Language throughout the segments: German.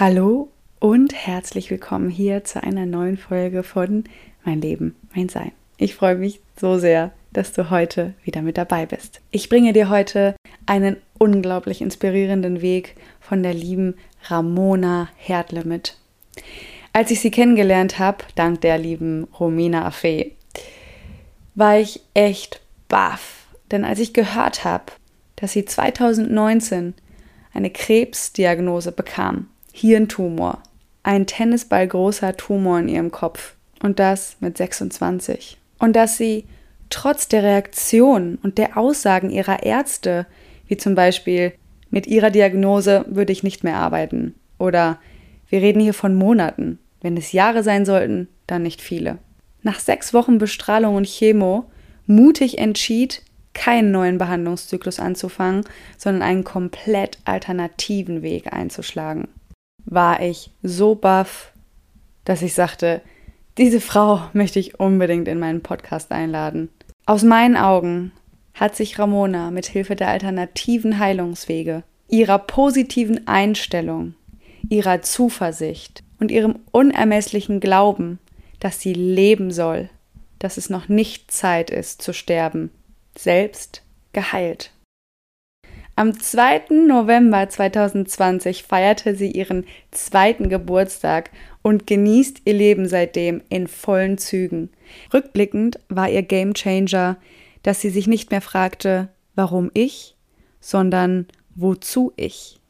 Hallo und herzlich willkommen hier zu einer neuen Folge von Mein Leben, mein Sein. Ich freue mich so sehr, dass du heute wieder mit dabei bist. Ich bringe dir heute einen unglaublich inspirierenden Weg von der lieben Ramona Hertle mit. Als ich sie kennengelernt habe, dank der lieben Romina Affe, war ich echt baff. Denn als ich gehört habe, dass sie 2019 eine Krebsdiagnose bekam, Hirntumor, ein Tennisballgroßer Tumor in ihrem Kopf und das mit 26. Und dass sie trotz der Reaktion und der Aussagen ihrer Ärzte, wie zum Beispiel mit ihrer Diagnose würde ich nicht mehr arbeiten oder wir reden hier von Monaten, wenn es Jahre sein sollten, dann nicht viele. Nach sechs Wochen Bestrahlung und Chemo mutig entschied, keinen neuen Behandlungszyklus anzufangen, sondern einen komplett alternativen Weg einzuschlagen. War ich so baff, dass ich sagte, diese Frau möchte ich unbedingt in meinen Podcast einladen. Aus meinen Augen hat sich Ramona mit Hilfe der alternativen Heilungswege, ihrer positiven Einstellung, ihrer Zuversicht und ihrem unermesslichen Glauben, dass sie leben soll, dass es noch nicht Zeit ist zu sterben, selbst geheilt. Am 2. November 2020 feierte sie ihren zweiten Geburtstag und genießt ihr Leben seitdem in vollen Zügen. Rückblickend war ihr Gamechanger, dass sie sich nicht mehr fragte, warum ich, sondern wozu ich.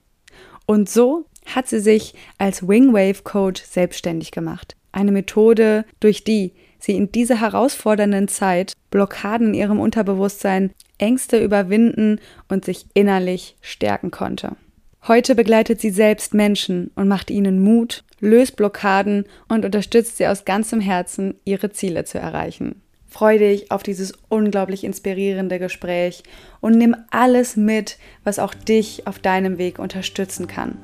Und so hat sie sich als Wingwave Coach selbstständig gemacht. Eine Methode, durch die sie in dieser herausfordernden Zeit Blockaden in ihrem Unterbewusstsein, Ängste überwinden und sich innerlich stärken konnte. Heute begleitet sie selbst Menschen und macht ihnen Mut, löst Blockaden und unterstützt sie aus ganzem Herzen, ihre Ziele zu erreichen. Freu dich auf dieses unglaublich inspirierende Gespräch und nimm alles mit, was auch dich auf deinem Weg unterstützen kann.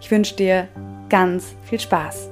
Ich wünsche dir ganz viel Spaß.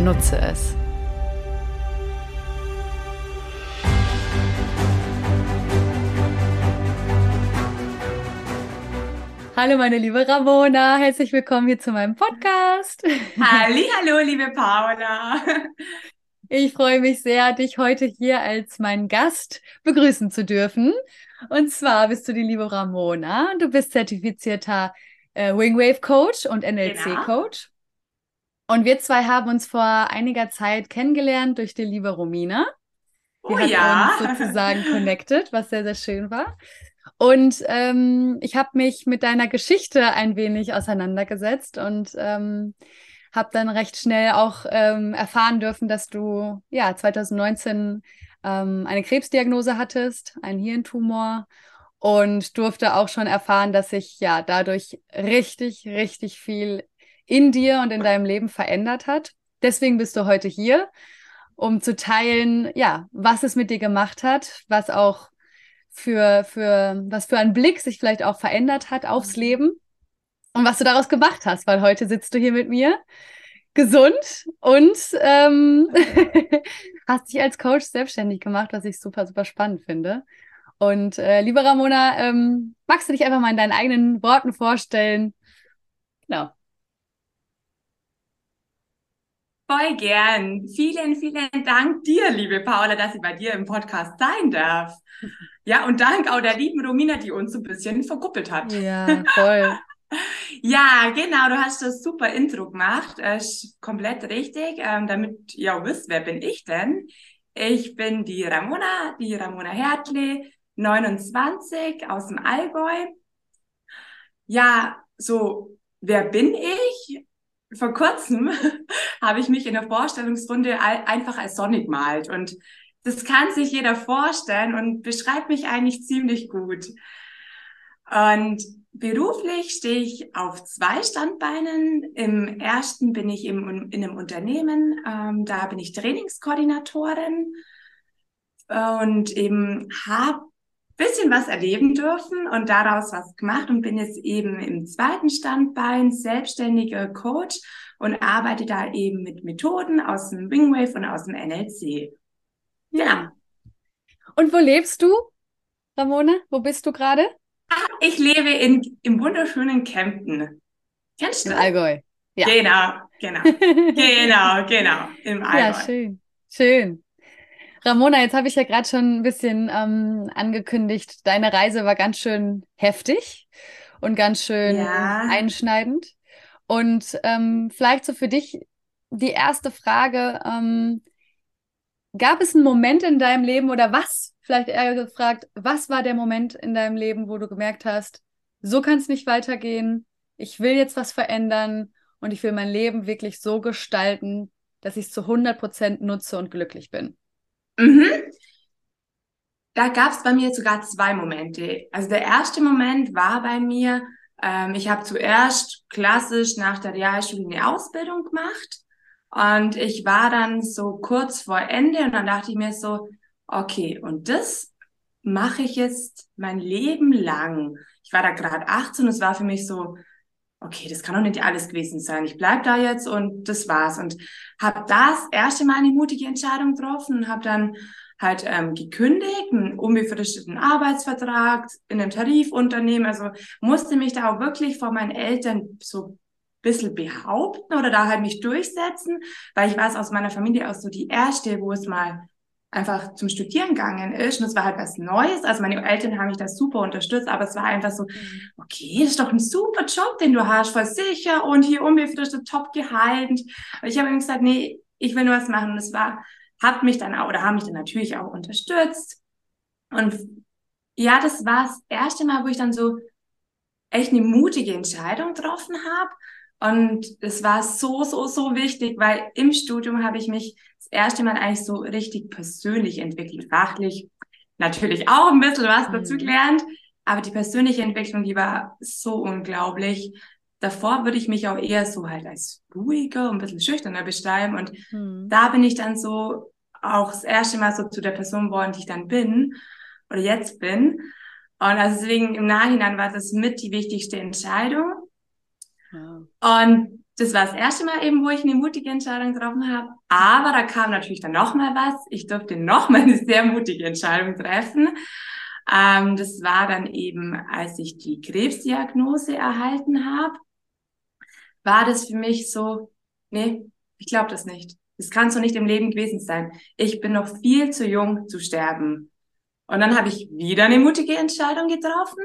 Nutze es. Hallo meine liebe Ramona, herzlich willkommen hier zu meinem Podcast. Halli, hallo liebe Paula. Ich freue mich sehr, dich heute hier als meinen Gast begrüßen zu dürfen. Und zwar bist du die liebe Ramona. Du bist zertifizierter äh, Wingwave Coach und NLC genau. Coach. Und wir zwei haben uns vor einiger Zeit kennengelernt durch die liebe Romina. Die oh, hat ja. uns sozusagen connected, was sehr, sehr schön war. Und ähm, ich habe mich mit deiner Geschichte ein wenig auseinandergesetzt und ähm, habe dann recht schnell auch ähm, erfahren dürfen, dass du ja 2019 ähm, eine Krebsdiagnose hattest, einen Hirntumor und durfte auch schon erfahren, dass sich ja dadurch richtig, richtig viel in dir und in deinem Leben verändert hat. Deswegen bist du heute hier, um zu teilen, ja, was es mit dir gemacht hat, was auch für, für, was für ein Blick sich vielleicht auch verändert hat aufs mhm. Leben und was du daraus gemacht hast, weil heute sitzt du hier mit mir gesund und ähm, hast dich als Coach selbstständig gemacht, was ich super, super spannend finde. Und äh, liebe Ramona, ähm, magst du dich einfach mal in deinen eigenen Worten vorstellen? Genau. Voll gern. Vielen, vielen Dank dir, liebe Paula, dass ich bei dir im Podcast sein darf. Ja, und dank auch der lieben Romina, die uns so ein bisschen verkuppelt hat. Ja, voll. ja, genau, du hast das super Intro gemacht. Äh, komplett richtig. Ähm, damit ihr auch wisst, wer bin ich denn? Ich bin die Ramona, die Ramona Hertle, 29 aus dem Allgäu. Ja, so, wer bin ich? Vor kurzem habe ich mich in der Vorstellungsrunde einfach als sonnig gemalt und das kann sich jeder vorstellen und beschreibt mich eigentlich ziemlich gut. Und beruflich stehe ich auf zwei Standbeinen. Im ersten bin ich im, in einem Unternehmen, ähm, da bin ich Trainingskoordinatorin und eben habe bisschen was erleben dürfen und daraus was gemacht und bin jetzt eben im zweiten Standbein selbstständiger Coach und arbeite da eben mit Methoden aus dem Wingwave und aus dem NLC. Ja. Und wo lebst du, Ramona? Wo bist du gerade? Ich lebe in, im wunderschönen Kempten. Kennst du? Im Allgäu. Ja. Genau, genau. genau, genau. Im Allgäu. Ja, schön. Schön. Ramona, jetzt habe ich ja gerade schon ein bisschen ähm, angekündigt, deine Reise war ganz schön heftig und ganz schön ja. einschneidend. Und ähm, vielleicht so für dich die erste Frage, ähm, gab es einen Moment in deinem Leben oder was, vielleicht eher gefragt, was war der Moment in deinem Leben, wo du gemerkt hast, so kann es nicht weitergehen, ich will jetzt was verändern und ich will mein Leben wirklich so gestalten, dass ich es zu 100 Prozent nutze und glücklich bin? Mhm. Da gab es bei mir sogar zwei Momente. Also der erste Moment war bei mir, ähm, ich habe zuerst klassisch nach der Realschule eine Ausbildung gemacht und ich war dann so kurz vor Ende und dann dachte ich mir so, okay, und das mache ich jetzt mein Leben lang. Ich war da gerade 18 und es war für mich so, okay, das kann doch nicht alles gewesen sein. Ich bleib da jetzt und das war's. Und habe das erste Mal eine mutige Entscheidung getroffen und habe dann halt ähm, gekündigt, einen unbefristeten Arbeitsvertrag in einem Tarifunternehmen. Also musste mich da auch wirklich vor meinen Eltern so bisschen behaupten oder da halt mich durchsetzen, weil ich war es aus meiner Familie aus so die erste, wo es mal einfach zum Studieren gegangen ist und es war halt was Neues. Also meine Eltern haben mich da super unterstützt, aber es war einfach so, mhm. okay, das ist doch ein super Job, den du hast, voll sicher und hier unbefristet, top gehalten. Und ich habe ihm gesagt, nee, ich will nur was machen und es war, hat mich dann auch, oder haben mich dann natürlich auch unterstützt. Und ja, das war das erste Mal, wo ich dann so echt eine mutige Entscheidung getroffen habe. Und es war so, so, so wichtig, weil im Studium habe ich mich das erste Mal eigentlich so richtig persönlich entwickelt, fachlich natürlich auch ein bisschen was dazu mhm. gelernt, aber die persönliche Entwicklung, die war so unglaublich. Davor würde ich mich auch eher so halt als ruhiger und ein bisschen schüchterner beschreiben und mhm. da bin ich dann so auch das erste Mal so zu der Person geworden, die ich dann bin oder jetzt bin. Und also deswegen im Nachhinein war das mit die wichtigste Entscheidung. Und das war das erste Mal eben, wo ich eine mutige Entscheidung getroffen habe. Aber da kam natürlich dann noch mal was. Ich durfte noch mal eine sehr mutige Entscheidung treffen. Ähm, das war dann eben, als ich die Krebsdiagnose erhalten habe, war das für mich so, nee, ich glaube das nicht. Das kann so nicht im Leben gewesen sein. Ich bin noch viel zu jung zu sterben. Und dann habe ich wieder eine mutige Entscheidung getroffen,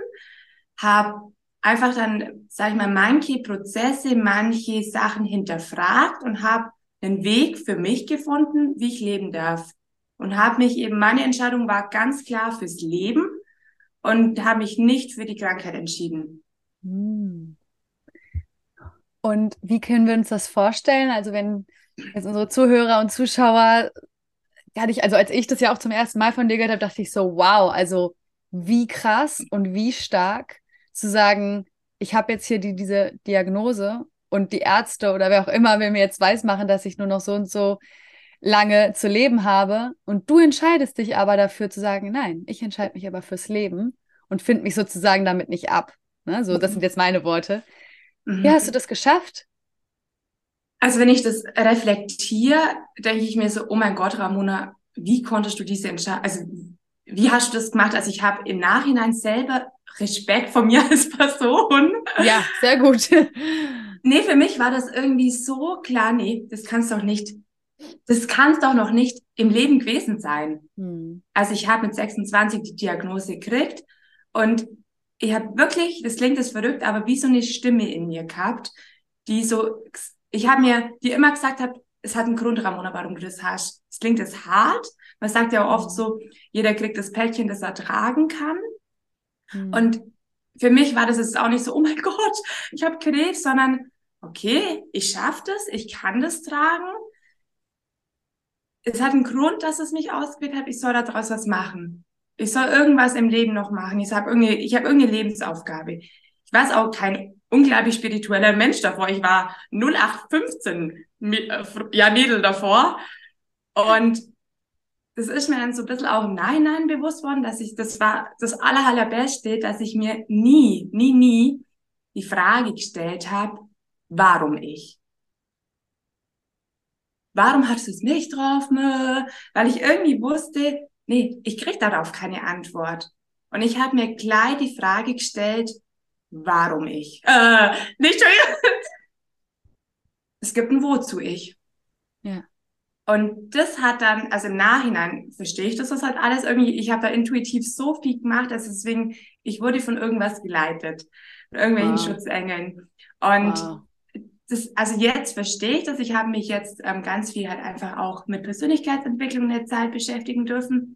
habe einfach dann, sage ich mal, manche Prozesse, manche Sachen hinterfragt und habe einen Weg für mich gefunden, wie ich leben darf. Und habe mich eben, meine Entscheidung war ganz klar fürs Leben und habe mich nicht für die Krankheit entschieden. Hm. Und wie können wir uns das vorstellen? Also wenn jetzt unsere Zuhörer und Zuschauer, hatte ich, also als ich das ja auch zum ersten Mal von dir gehört habe, dachte ich so, wow, also wie krass und wie stark zu sagen, ich habe jetzt hier die, diese Diagnose und die Ärzte oder wer auch immer will mir jetzt weismachen, dass ich nur noch so und so lange zu leben habe und du entscheidest dich aber dafür zu sagen, nein, ich entscheide mich aber fürs Leben und finde mich sozusagen damit nicht ab. Ne? So, das sind jetzt meine Worte. Mhm. Wie hast du das geschafft? Also wenn ich das reflektiere, denke ich mir so, oh mein Gott, Ramona, wie konntest du diese Entscheidung, also wie hast du das gemacht? Also ich habe im Nachhinein selber Respekt vor mir als Person. Ja, sehr gut. nee, für mich war das irgendwie so klar, nee, das kannst doch nicht, das kann doch noch nicht im Leben gewesen sein. Hm. Also ich habe mit 26 die Diagnose gekriegt und ich habe wirklich, das klingt jetzt verrückt, aber wie so eine Stimme in mir gehabt, die so, ich habe mir, die immer gesagt hat, es hat einen Grund, Ramona, warum du das hast. Es klingt jetzt hart, man sagt ja oft so, jeder kriegt das Päckchen, das er tragen kann. Mhm. Und für mich war das jetzt auch nicht so, oh mein Gott, ich habe Krebs, sondern okay, ich schaffe das, ich kann das tragen. Es hat einen Grund, dass es mich ausgewählt hat, ich soll daraus was machen. ich soll irgendwas im Leben noch machen. Ich habe irgendeine, ich irgendeine Lebensaufgabe. Ich war auch kein unglaublich spiritueller Mensch davor. Ich war 0815 äh, ja, Mädel davor. Und das ist mir dann so ein bisschen auch im Nachhinein bewusst worden, dass ich, das war das aller, allerbeste, dass ich mir nie, nie, nie die Frage gestellt habe, warum ich? Warum hast du es nicht drauf? Weil ich irgendwie wusste, nee, ich krieg darauf keine Antwort. Und ich habe mir gleich die Frage gestellt, warum ich? Äh, nicht schon. es gibt ein Wozu ich. Ja. Und das hat dann, also im Nachhinein verstehe ich das, das halt alles irgendwie, ich habe da intuitiv so viel gemacht, dass deswegen, ich wurde von irgendwas geleitet, von irgendwelchen wow. Schutzengeln. Und wow. das, also jetzt verstehe ich das, ich habe mich jetzt ähm, ganz viel halt einfach auch mit Persönlichkeitsentwicklung in der Zeit beschäftigen dürfen.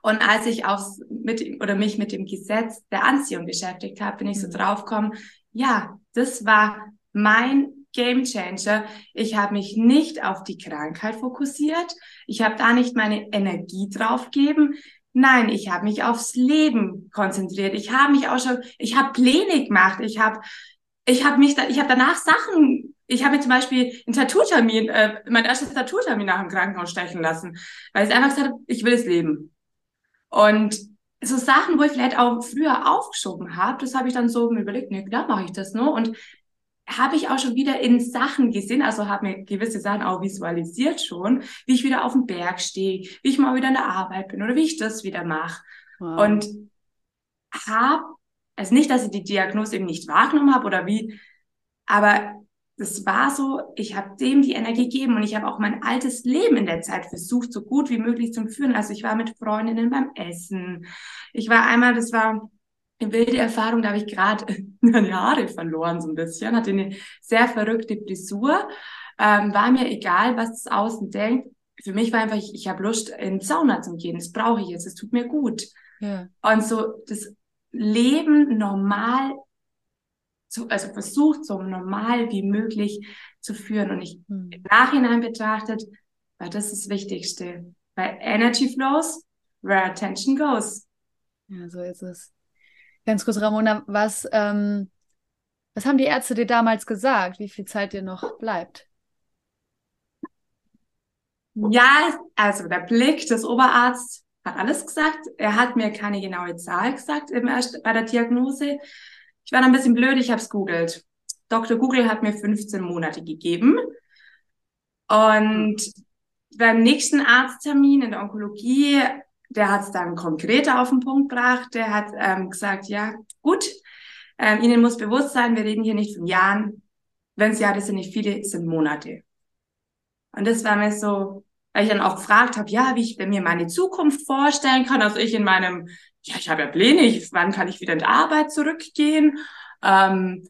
Und als ich aufs, mit, oder mich mit dem Gesetz der Anziehung beschäftigt habe, bin ich so mhm. draufgekommen, ja, das war mein Game Changer. Ich habe mich nicht auf die Krankheit fokussiert. Ich habe da nicht meine Energie draufgegeben. Nein, ich habe mich aufs Leben konzentriert. Ich habe mich auch schon, ich habe Pläne gemacht. Ich habe, ich habe mich, da, ich habe danach Sachen. Ich habe mir zum Beispiel einen Tattoo-Termin, äh, mein erstes Tattoo-Termin nach dem Krankenhaus stechen lassen, weil ich einfach gesagt habe, ich will es leben. Und so Sachen, wo ich vielleicht auch früher aufgeschoben habe, das habe ich dann so überlegt, nee, klar mache ich das nur. Und habe ich auch schon wieder in Sachen gesehen, also habe mir gewisse Sachen auch visualisiert schon, wie ich wieder auf dem Berg stehe, wie ich mal wieder in der Arbeit bin oder wie ich das wieder mache. Wow. Und habe, also nicht, dass ich die Diagnose eben nicht wahrgenommen habe oder wie, aber das war so, ich habe dem die Energie gegeben und ich habe auch mein altes Leben in der Zeit versucht, so gut wie möglich zu führen. Also ich war mit Freundinnen beim Essen. Ich war einmal, das war eine wilde Erfahrung, da habe ich gerade meine Haare verloren so ein bisschen, hatte eine sehr verrückte Frisur. Ähm, war mir egal, was das Außen denkt. Für mich war einfach, ich, ich habe Lust, in Sauna zu gehen. Das brauche ich jetzt, das tut mir gut. Ja. Und so das Leben normal, zu, also versucht, so normal wie möglich zu führen. Und ich hm. im Nachhinein betrachtet, war das das Wichtigste. Weil Energy flows, where attention goes. Ja, so ist es. Ganz kurz, Ramona, was, ähm, was haben die Ärzte dir damals gesagt, wie viel Zeit dir noch bleibt? Ja, also der Blick des Oberarztes hat alles gesagt. Er hat mir keine genaue Zahl gesagt im erst, bei der Diagnose. Ich war da ein bisschen blöd, ich habe es googelt. Dr. Google hat mir 15 Monate gegeben. Und beim nächsten Arzttermin in der Onkologie der hat es dann konkreter auf den Punkt gebracht. Der hat ähm, gesagt, ja, gut, ähm, Ihnen muss bewusst sein, wir reden hier nicht von Jahren. Wenn es Jahre sind, nicht viele, sind Monate. Und das war mir so, weil ich dann auch gefragt habe, ja, wie ich mir meine Zukunft vorstellen kann. Also ich in meinem, ja, ich habe ja Pläne, ich, wann kann ich wieder in die Arbeit zurückgehen? Ähm,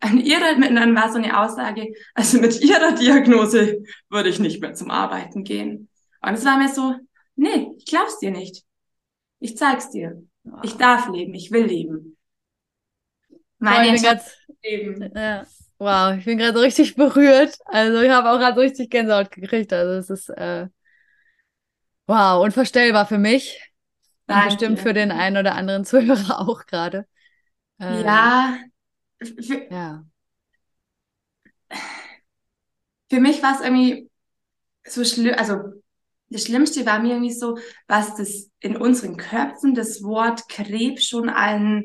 an ihrer, dann war so eine Aussage, also mit ihrer Diagnose würde ich nicht mehr zum Arbeiten gehen. Und es war mir so, Nee, ich glaub's dir nicht. Ich zeig's dir. Wow. Ich darf leben, ich will leben. Meine wow, leben. Ja. Wow, ich bin gerade so richtig berührt. Also ich habe auch gerade so richtig Gänsehaut gekriegt. Also es ist äh, wow, unvorstellbar für mich. Und bestimmt für den einen oder anderen Zuhörer auch gerade. Äh, ja. Für, ja. Für mich war es irgendwie so schlimm, also das Schlimmste war mir irgendwie so, was das in unseren Köpfen das Wort Krebs schon an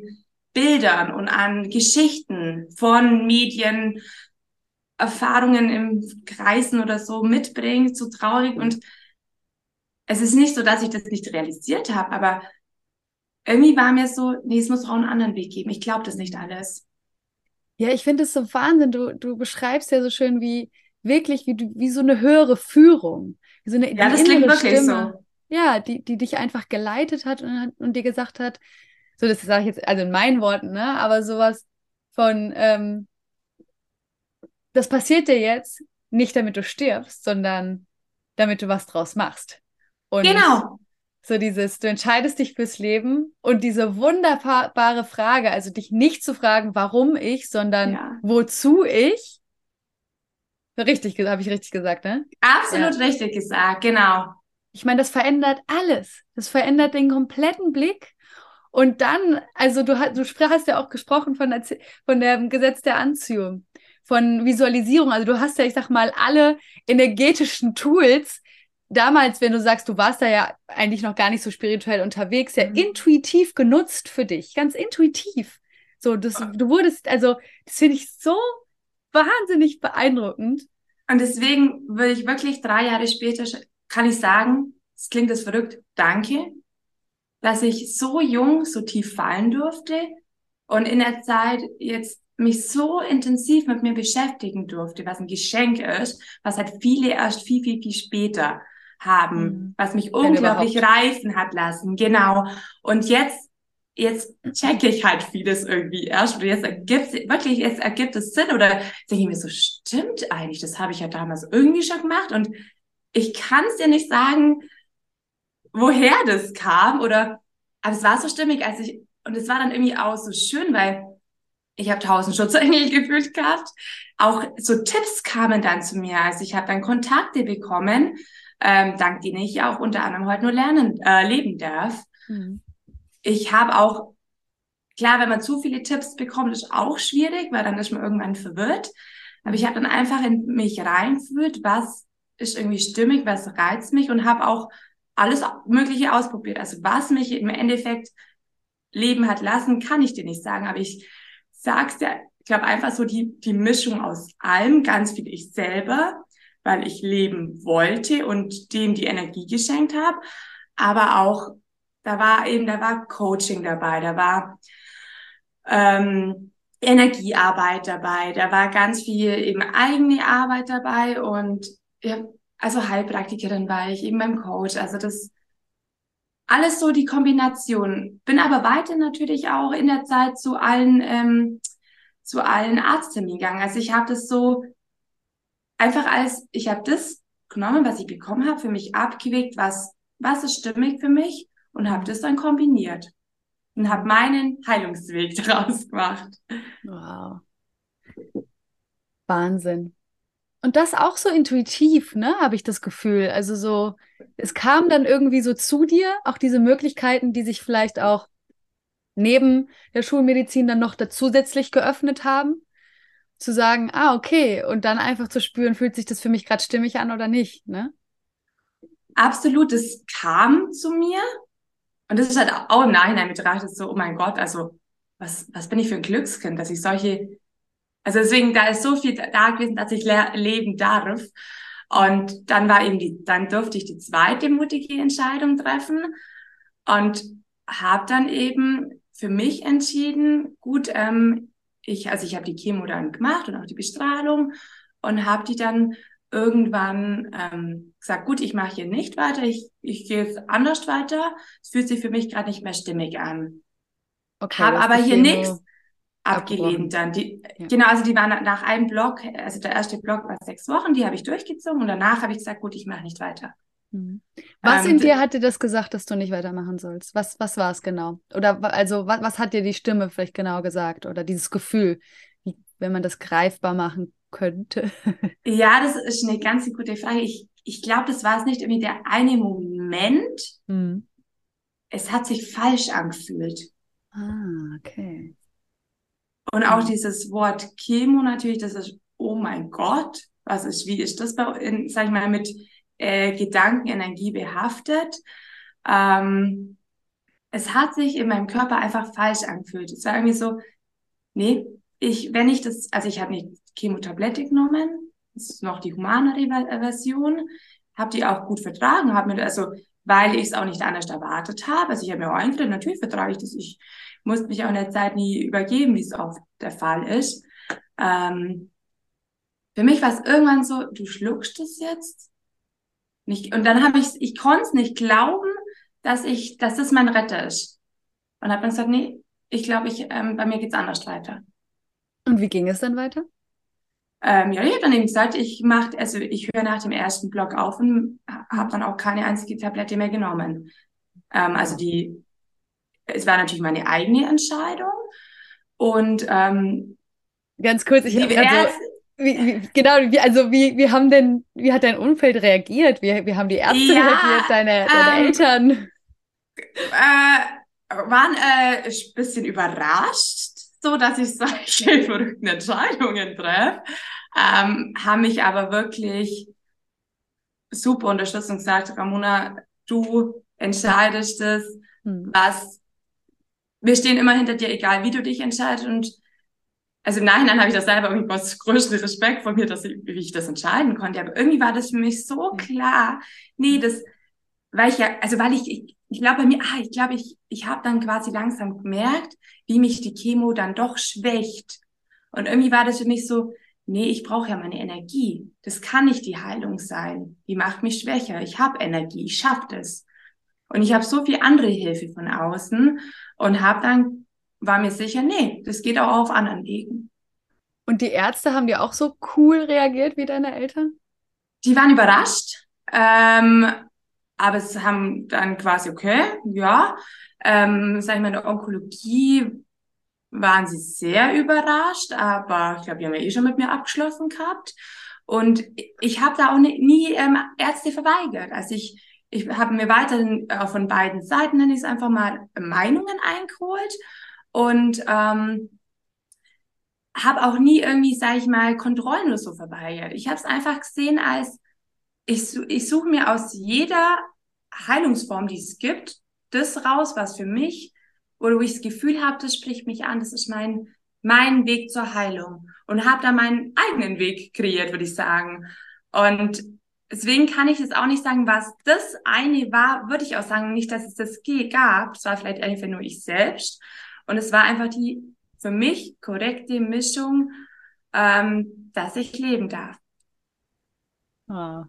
Bildern und an Geschichten von Medien, Erfahrungen im Kreisen oder so mitbringt, so traurig. Und es ist nicht so, dass ich das nicht realisiert habe, aber irgendwie war mir so, nee, es muss auch einen anderen Weg geben. Ich glaube das nicht alles. Ja, ich finde es so Wahnsinn. Du, du beschreibst ja so schön wie wirklich wie, wie so eine höhere Führung. So eine, ja, das klingt wirklich Stimme, so. Ja, die, die dich einfach geleitet hat und, und dir gesagt hat, so das sage ich jetzt, also in meinen Worten, ne, aber sowas von, ähm, das passiert dir jetzt nicht, damit du stirbst, sondern damit du was draus machst. Und genau. So dieses, du entscheidest dich fürs Leben und diese wunderbare Frage, also dich nicht zu fragen, warum ich, sondern ja. wozu ich, Richtig, habe ich richtig gesagt, ne? Absolut ja. richtig gesagt, genau. Ich meine, das verändert alles. Das verändert den kompletten Blick. Und dann, also du, du hast ja auch gesprochen von, der, von dem Gesetz der Anziehung, von Visualisierung. Also du hast ja, ich sag mal, alle energetischen Tools, damals, wenn du sagst, du warst da ja eigentlich noch gar nicht so spirituell unterwegs, ja mhm. intuitiv genutzt für dich, ganz intuitiv. So, das, du wurdest, also, das finde ich so wahnsinnig beeindruckend. Und deswegen würde ich wirklich drei Jahre später, kann ich sagen, es klingt das verrückt, danke, dass ich so jung, so tief fallen durfte und in der Zeit jetzt mich so intensiv mit mir beschäftigen durfte, was ein Geschenk ist, was halt viele erst viel, viel, viel später haben, mhm. was mich unglaublich reifen hat lassen. Genau. Und jetzt jetzt checke ich halt vieles irgendwie erst oder jetzt ergibt wirklich, jetzt ergibt es Sinn oder denke ich mir so, stimmt eigentlich, das habe ich ja damals irgendwie schon gemacht und ich kann es dir nicht sagen, woher das kam oder, aber es war so stimmig, als ich, und es war dann irgendwie auch so schön, weil ich habe tausend Schutzengel gefühlt gehabt. Auch so Tipps kamen dann zu mir. Also ich habe dann Kontakte bekommen, ähm, dank denen ich ja auch unter anderem heute nur lernen, äh, leben darf. Mhm ich habe auch, klar, wenn man zu viele Tipps bekommt, ist auch schwierig, weil dann ist man irgendwann verwirrt. Aber ich habe dann einfach in mich reinfühlt, was ist irgendwie stimmig, was reizt mich und habe auch alles Mögliche ausprobiert. Also was mich im Endeffekt leben hat lassen, kann ich dir nicht sagen. Aber ich sag's dir, ich glaube einfach so die, die Mischung aus allem, ganz viel ich selber, weil ich leben wollte und dem die Energie geschenkt habe, aber auch da war eben, da war Coaching dabei, da war ähm, Energiearbeit dabei, da war ganz viel eben eigene Arbeit dabei und ja, also Heilpraktikerin war ich, eben beim Coach. Also das alles so die Kombination. Bin aber weiter natürlich auch in der Zeit zu allen ähm, zu allen Arztterminen gegangen. Also ich habe das so einfach als ich habe das genommen, was ich bekommen habe, für mich abgewegt, was was ist stimmig für mich und habe das dann kombiniert und habe meinen Heilungsweg daraus gemacht. Wow. Wahnsinn. Und das auch so intuitiv, ne, habe ich das Gefühl. Also so, es kam dann irgendwie so zu dir, auch diese Möglichkeiten, die sich vielleicht auch neben der Schulmedizin dann noch zusätzlich geöffnet haben, zu sagen, ah, okay, und dann einfach zu spüren, fühlt sich das für mich gerade stimmig an oder nicht, ne? Absolut, es kam zu mir und das ist halt auch im Nachhinein betrachtet so, oh mein Gott, also was, was bin ich für ein Glückskind, dass ich solche, also deswegen, da ist so viel da gewesen, dass ich leben darf. Und dann war eben die, dann durfte ich die zweite mutige Entscheidung treffen und habe dann eben für mich entschieden, gut, ähm, ich, also ich habe die Chemo dann gemacht und auch die Bestrahlung und habe die dann irgendwann ähm, gesagt, gut, ich mache hier nicht weiter, ich, ich gehe jetzt anders weiter. Es fühlt sich für mich gerade nicht mehr stimmig an. Okay, Habe aber hier nichts abgelehnt dann. Die, ja. Genau, also die waren nach einem Block, also der erste Block war sechs Wochen, die habe ich durchgezogen und danach habe ich gesagt, gut, ich mache nicht weiter. Mhm. Was ähm, in dir hatte das gesagt, dass du nicht weitermachen sollst? Was, was war es genau? Oder also was, was hat dir die Stimme vielleicht genau gesagt? Oder dieses Gefühl, wie, wenn man das greifbar machen könnte? Ja, das ist eine ganz gute Frage. Ich, ich glaube, das war es nicht irgendwie der eine Moment. Mhm. Es hat sich falsch angefühlt. Ah, okay. Und auch mhm. dieses Wort Chemo natürlich, das ist, oh mein Gott, was ist, wie ist das bei, in, sag ich mal, mit äh, Gedankenenergie behaftet? Ähm, es hat sich in meinem Körper einfach falsch angefühlt. Es war irgendwie so, nee, ich, wenn ich das, also ich habe nicht Chemotablette genommen, das ist noch die humanere Version, habe die auch gut vertragen, habe mir also weil ich es auch nicht anders erwartet habe. Also ich habe mir auch eingeredet, natürlich vertrage ich das. Ich musste mich auch in der Zeit nie übergeben, wie es oft der Fall ist. Ähm, für mich war es irgendwann so, du schluckst es jetzt. Nicht, und dann habe ich, ich konnte es nicht glauben, dass ich, dass das mein Retter ist. Und habe dann gesagt, nee, ich glaube, ich, ähm, bei mir geht's anders weiter. Und wie ging es dann weiter? Ähm, ja, ich habe dann eben gesagt, ich mache, also ich höre nach dem ersten Block auf und habe dann auch keine einzige Tablette mehr genommen. Ähm, also die, es war natürlich meine eigene Entscheidung. Und ähm, ganz kurz, ich habe also, wie, wie, genau, wie, also wie, wie haben denn, wie hat dein Umfeld reagiert? Wie, wie haben die Ärzte ja, reagiert, deine, deine ähm, Eltern? Äh, waren äh, ein bisschen überrascht, so dass ich solche verrückten Entscheidungen treffe, ähm, haben mich aber wirklich super unterstützt und gesagt, Ramona, du entscheidest es, hm. was wir stehen immer hinter dir, egal wie du dich entscheidest und also im Nachhinein habe ich das selber irgendwie was größten Respekt von mir, dass ich, wie ich das entscheiden konnte. Aber irgendwie war das für mich so klar. Nee, das, weil ich ja, also weil ich, ich, ich glaube bei mir, ah, ich glaube, ich, ich habe dann quasi langsam gemerkt, wie mich die Chemo dann doch schwächt. Und irgendwie war das für mich so, nee, ich brauche ja meine Energie. Das kann nicht die Heilung sein. Die macht mich schwächer. Ich habe Energie, ich schaffe das. Und ich habe so viel andere Hilfe von außen und habe dann war mir sicher, nee, das geht auch auf anderen Wegen. Und die Ärzte haben die auch so cool reagiert wie deine Eltern? Die waren überrascht, ähm, aber es haben dann quasi, okay, ja, ähm, sag ich mal, in der Onkologie waren sie sehr überrascht, aber ich glaube, die haben ja eh schon mit mir abgeschlossen gehabt. Und ich habe da auch nie, ähm, Ärzte verweigert. Also ich, ich habe mir weiterhin äh, von beiden Seiten, nenne ich es einfach mal, Meinungen eingeholt und ähm, habe auch nie irgendwie, sage ich mal, Kontrollen oder so verweigert. Ich habe es einfach gesehen als, ich, ich suche mir aus jeder Heilungsform, die es gibt, das raus, was für mich, wo ich das Gefühl habe, das spricht mich an, das ist mein, mein Weg zur Heilung. Und habe da meinen eigenen Weg kreiert, würde ich sagen. Und deswegen kann ich jetzt auch nicht sagen, was das eine war, würde ich auch sagen, nicht, dass es das gab. Es war vielleicht einfach nur ich selbst. Und es war einfach die für mich korrekte Mischung, ähm, dass ich leben darf. Oh.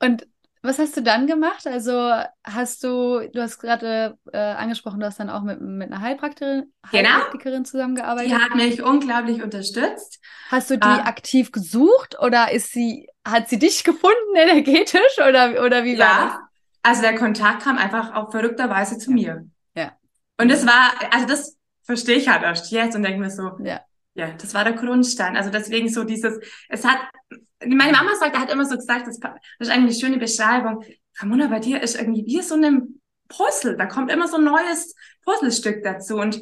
Und was hast du dann gemacht? Also hast du, du hast gerade äh, angesprochen, du hast dann auch mit, mit einer Heilpraktikerin, genau. Heilpraktikerin zusammengearbeitet. Die hat mich unglaublich unterstützt. Hast du die äh, aktiv gesucht oder ist sie, hat sie dich gefunden energetisch oder, oder wie ja, war das? Also der Kontakt kam einfach auf verrückterweise zu ja. mir. Und das war, also das verstehe ich halt erst jetzt und denke mir so, ja. Ja, das war der Grundstein. Also deswegen so dieses, es hat, meine Mama sagt, hat immer so gesagt, das, das ist eigentlich eine schöne Beschreibung. Ramona, bei dir ist irgendwie wie so ein Puzzle. Da kommt immer so ein neues Puzzlestück dazu. Und,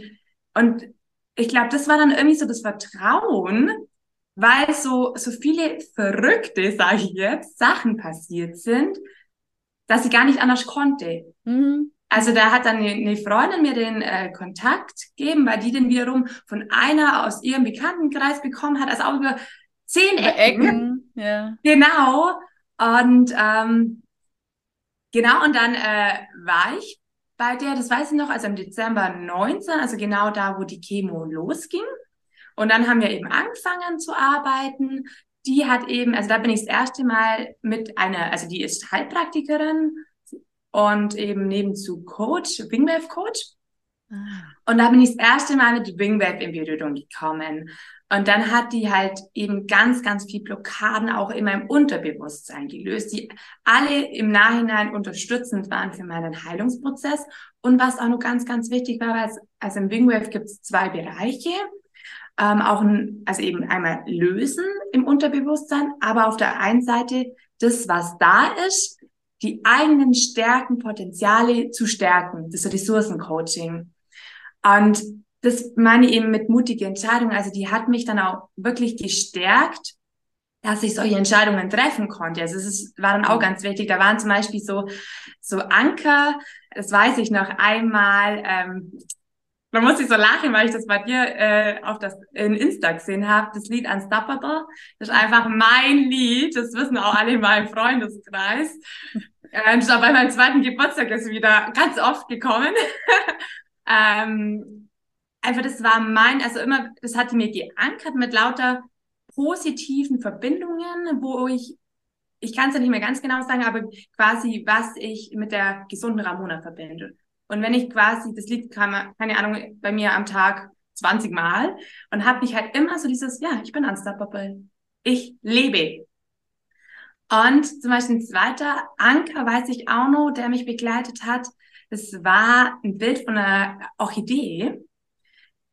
und ich glaube, das war dann irgendwie so das Vertrauen, weil so, so viele verrückte, sage ich jetzt, Sachen passiert sind, dass sie gar nicht anders konnte. Mhm. Also da hat dann eine Freundin mir den äh, Kontakt gegeben, weil die den wiederum von einer aus ihrem Bekanntenkreis bekommen hat, also auch über zehn über Ecken. Ecken. Ja. Genau. Und ähm, genau, und dann äh, war ich bei der, das weiß ich noch, also im Dezember 19, also genau da, wo die Chemo losging. Und dann haben wir eben angefangen zu arbeiten. Die hat eben, also da bin ich das erste Mal mit einer, also die ist Heilpraktikerin und eben nebenzu Coach, Wingwave Coach. Ah. Und da bin ich das erste Mal mit Wingwave in Berührung gekommen. Und dann hat die halt eben ganz, ganz viel Blockaden auch in meinem Unterbewusstsein gelöst, die alle im Nachhinein unterstützend waren für meinen Heilungsprozess. Und was auch noch ganz, ganz wichtig war, weil es, also im Wingwave gibt es zwei Bereiche. Ähm, auch ein, also eben einmal lösen im Unterbewusstsein, aber auf der einen Seite das, was da ist, die eigenen Stärken, Potenziale zu stärken, das Ressourcencoaching. Und das meine ich eben mit mutige Entscheidungen. Also die hat mich dann auch wirklich gestärkt, dass ich solche Entscheidungen treffen konnte. Also es war dann auch ganz wichtig. Da waren zum Beispiel so, so Anker, das weiß ich noch einmal, ähm, man muss sich so lachen, weil ich das bei dir äh, auf das in Insta gesehen habe, das Lied Unstoppable. Das ist einfach mein Lied. Das wissen auch alle in meinem Freundeskreis. Äh, das bei meinem zweiten Geburtstag ist wieder ganz oft gekommen. ähm, einfach, das war mein, also immer, das hatte mir geankert mit lauter positiven Verbindungen, wo ich, ich kann es ja nicht mehr ganz genau sagen, aber quasi, was ich mit der gesunden Ramona verbinde. Und wenn ich quasi, das Lied kam, keine Ahnung, bei mir am Tag 20 Mal und habe mich halt immer so dieses, ja, ich bin unstoppable. Ich lebe. Und zum Beispiel ein zweiter Anker, weiß ich auch noch, der mich begleitet hat, das war ein Bild von einer Orchidee.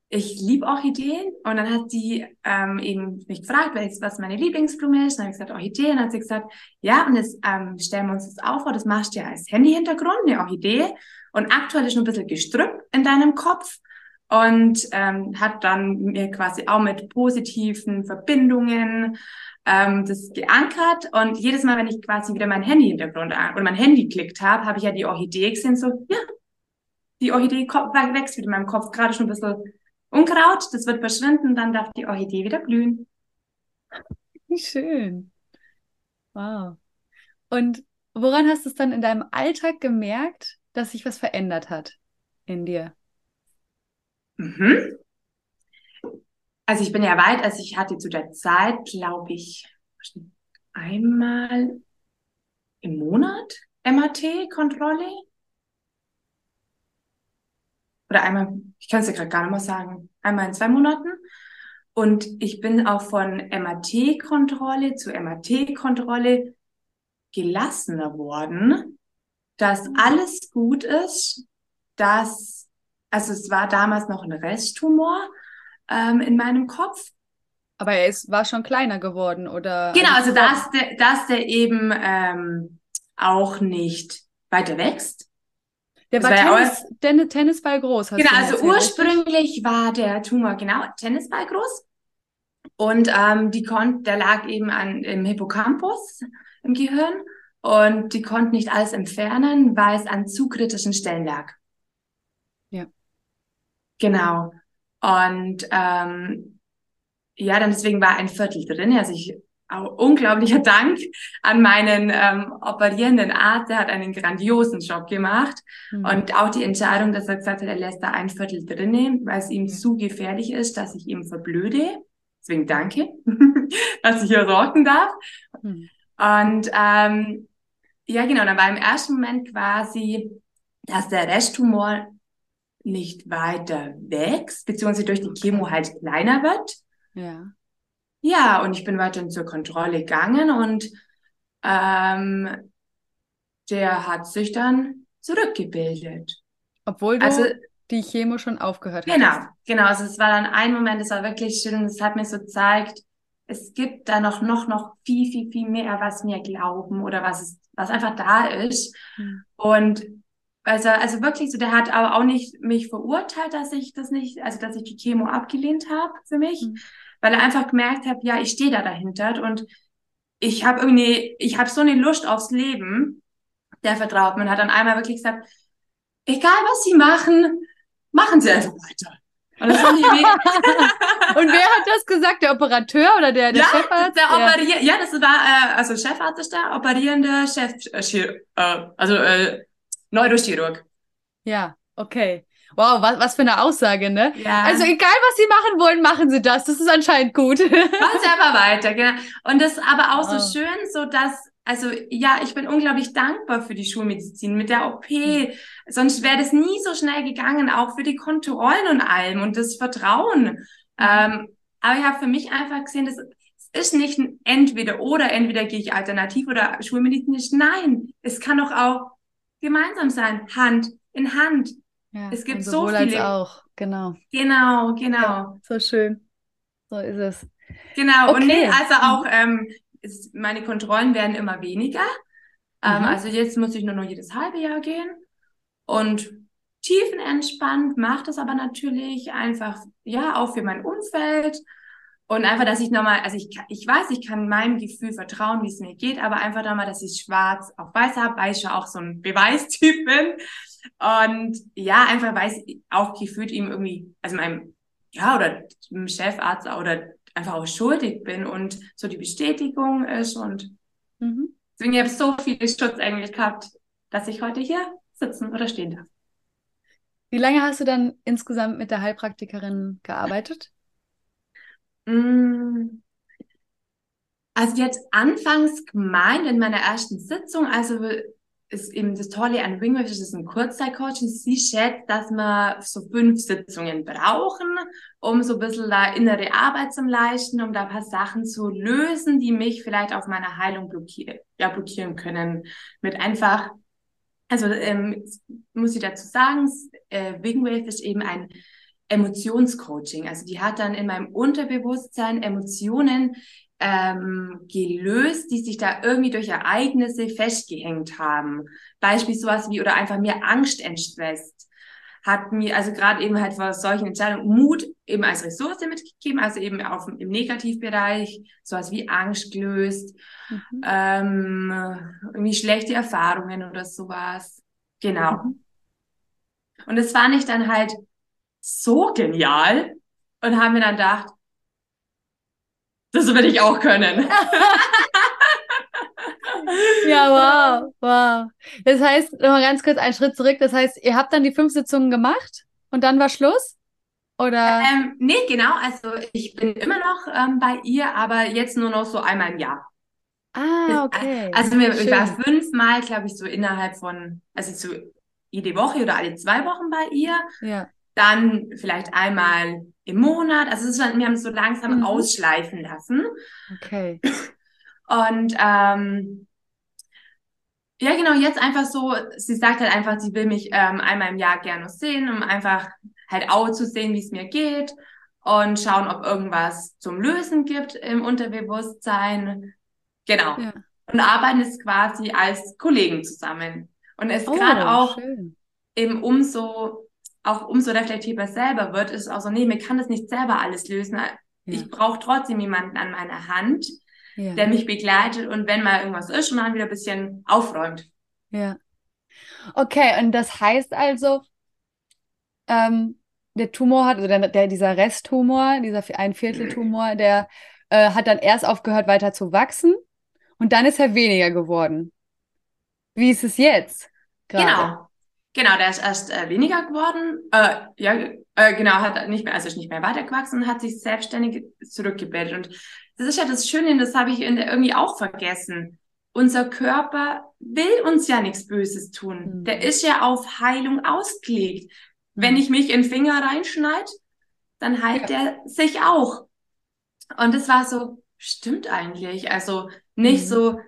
ich liebe Orchideen und dann hat die ähm, eben mich gefragt, was meine Lieblingsblume ist. Und dann habe ich gesagt, Orchidee. Und dann hat sie gesagt, ja, und jetzt ähm, stellen wir uns das auf vor, das machst du ja als Handyhintergrund, eine Orchidee. Und aktuell ist noch ein bisschen Gestrüpp in deinem Kopf und ähm, hat dann mir quasi auch mit positiven Verbindungen ähm, das geankert. Und jedes Mal, wenn ich quasi wieder mein Handy-Hintergrund oder mein Handy klickt habe, habe ich ja die Orchidee gesehen, so, ja, die Orchidee wächst wieder in meinem Kopf, gerade schon ein bisschen Unkraut, das wird verschwinden, dann darf die Orchidee wieder blühen. Wie schön. Wow. Und woran hast du es dann in deinem Alltag gemerkt, dass sich was verändert hat in dir? Mhm. Also ich bin ja weit, also ich hatte zu der Zeit, glaube ich, einmal im Monat MAT-Kontrolle oder einmal, ich kann es ja gerade gar nicht mehr sagen, einmal in zwei Monaten. Und ich bin auch von MAT-Kontrolle zu MAT-Kontrolle gelassener worden, dass alles gut ist, dass, also es war damals noch ein Resttumor ähm, in meinem Kopf. Aber er ist, war schon kleiner geworden, oder? Genau, also dass der, dass der eben ähm, auch nicht weiter wächst. Der war, war Tennis, ja Tennisball groß. genau, also erzählt, ursprünglich richtig? war der Tumor genau Tennisball groß. Und ähm, die konnte, der lag eben an, im Hippocampus im Gehirn und die konnten nicht alles entfernen, weil es an zu kritischen Stellen lag. Ja. Genau. Und ähm, ja, dann deswegen war ein Viertel drin. Also ich unglaublicher Dank an meinen ähm, operierenden Arzt. Der hat einen grandiosen Job gemacht. Mhm. Und auch die Entscheidung, dass er gesagt hat, er lässt da ein Viertel drinnen, weil es ihm zu gefährlich ist, dass ich ihm verblöde. Deswegen danke, dass ich hier sorgen darf. Mhm. Und ähm, ja, genau, dann war im ersten Moment quasi, dass der Resttumor nicht weiter wächst, beziehungsweise durch die Chemo halt kleiner wird. Ja. Ja, und ich bin weiterhin zur Kontrolle gegangen und ähm, der hat sich dann zurückgebildet. Obwohl du also, die Chemo schon aufgehört hast. Genau, genau. Also es war dann ein Moment, es war wirklich schön. Es hat mir so gezeigt, es gibt da noch, noch, noch viel, viel, viel mehr, was mir glauben oder was es, was einfach da ist. Mhm. Und also, also wirklich so, der hat aber auch nicht mich verurteilt, dass ich das nicht, also dass ich die Chemo abgelehnt habe für mich. Mhm weil er einfach gemerkt hat, ja, ich stehe da dahinter und ich habe irgendwie, ich habe so eine Lust aufs Leben. Der vertraut mir und hat dann einmal wirklich gesagt, egal was Sie machen, machen Sie einfach weiter. Und, und wer hat das gesagt? Der Operateur oder der, der ja, Chefarzt? Der Operier ja, das war, äh, also Chefarzt ist der operierende Chef, äh, äh, also äh, Neurochirurg. Ja, okay. Wow, was, was für eine Aussage, ne? Ja. Also egal, was sie machen wollen, machen sie das. Das ist anscheinend gut. Machen sie aber weiter, genau. Und das ist aber auch oh. so schön, so dass, also ja, ich bin unglaublich dankbar für die Schulmedizin mit der OP. Mhm. Sonst wäre das nie so schnell gegangen, auch für die Kontrollen und allem und das Vertrauen. Mhm. Ähm, aber ich habe für mich einfach gesehen, das ist nicht ein entweder oder, entweder gehe ich alternativ oder schulmedizinisch. Nein, es kann doch auch gemeinsam sein, Hand in Hand ja, es gibt so viele. auch, genau. Genau, genau. Ja, so schön. So ist es. Genau, okay. und nee, also auch, ähm, ist, meine Kontrollen werden immer weniger. Ähm, mhm. Also jetzt muss ich nur noch jedes halbe Jahr gehen. Und tiefenentspannt macht es aber natürlich einfach, ja, auch für mein Umfeld. Und einfach, dass ich nochmal, also ich, ich weiß, ich kann meinem Gefühl vertrauen, wie es mir geht, aber einfach nochmal, dass ich schwarz auf weiß habe, weil ich ja auch so ein Beweistyp bin. Und ja, einfach weiß auch gefühlt ihm irgendwie, also meinem, ja, oder dem Chefarzt oder einfach auch schuldig bin und so die Bestätigung ist und mhm. deswegen habe ich so viele Schutzengel gehabt, dass ich heute hier sitzen oder stehen darf. Wie lange hast du dann insgesamt mit der Heilpraktikerin gearbeitet? Mm. Also jetzt anfangs gemeint in meiner ersten Sitzung, also ist eben das Tolle an Wingwave, das ist ein Kurzzeitcoaching. Sie schätzt, dass wir so fünf Sitzungen brauchen, um so ein bisschen da innere Arbeit zu leisten, um da ein paar Sachen zu lösen, die mich vielleicht auf meiner Heilung blockieren, ja, blockieren können. Mit einfach, also ähm, muss ich dazu sagen, äh, Wingwave ist eben ein Emotionscoaching. Also die hat dann in meinem Unterbewusstsein Emotionen ähm, gelöst, die sich da irgendwie durch Ereignisse festgehängt haben. Beispiel sowas wie oder einfach mir Angst entstresst. Hat mir also gerade eben halt vor solchen Entscheidungen Mut eben als Ressource mitgegeben, also eben auf, im Negativbereich, sowas wie Angst gelöst, mhm. ähm, irgendwie schlechte Erfahrungen oder sowas. Genau. Mhm. Und das fand ich dann halt so genial und haben mir dann gedacht, das würde ich auch können. ja, wow, wow. Das heißt, nochmal ganz kurz einen Schritt zurück. Das heißt, ihr habt dann die fünf Sitzungen gemacht und dann war Schluss? Oder? Ähm, nee, genau. Also ich bin immer noch ähm, bei ihr, aber jetzt nur noch so einmal im Jahr. Ah, okay. Also mir, ich war fünfmal, glaube ich, so innerhalb von, also so jede Woche oder alle zwei Wochen bei ihr. Ja. Dann vielleicht einmal im Monat. Also es ist, wir haben es so langsam mhm. ausschleifen lassen. Okay. Und ähm, ja, genau, jetzt einfach so, sie sagt halt einfach, sie will mich ähm, einmal im Jahr gerne sehen, um einfach halt auch zu sehen, wie es mir geht und schauen, ob irgendwas zum Lösen gibt im Unterbewusstsein. Genau. Ja. Und arbeiten es quasi als Kollegen zusammen. Und es oh, gerade auch schön. eben umso auch umso reflektierter selber wird, ist auch so, nee, mir kann das nicht selber alles lösen. Ja. Ich brauche trotzdem jemanden an meiner Hand, ja. der mich begleitet und wenn mal irgendwas ist, schon mal wieder ein bisschen aufräumt. Ja. Okay, und das heißt also, ähm, der Tumor hat, also der, der, dieser Resttumor, dieser ein Vierteltumor, der äh, hat dann erst aufgehört, weiter zu wachsen und dann ist er weniger geworden. Wie ist es jetzt? Grade? Genau. Genau, der ist erst äh, weniger geworden. Äh, ja, äh, genau, hat nicht mehr, also ist nicht mehr weitergewachsen und hat sich selbstständig zurückgebildet. Und das ist ja das Schöne, das habe ich irgendwie auch vergessen. Unser Körper will uns ja nichts Böses tun. Mhm. Der ist ja auf Heilung ausgelegt. Mhm. Wenn ich mich in den Finger reinschneide, dann heilt ja. der sich auch. Und es war so, stimmt eigentlich. Also nicht mhm. so,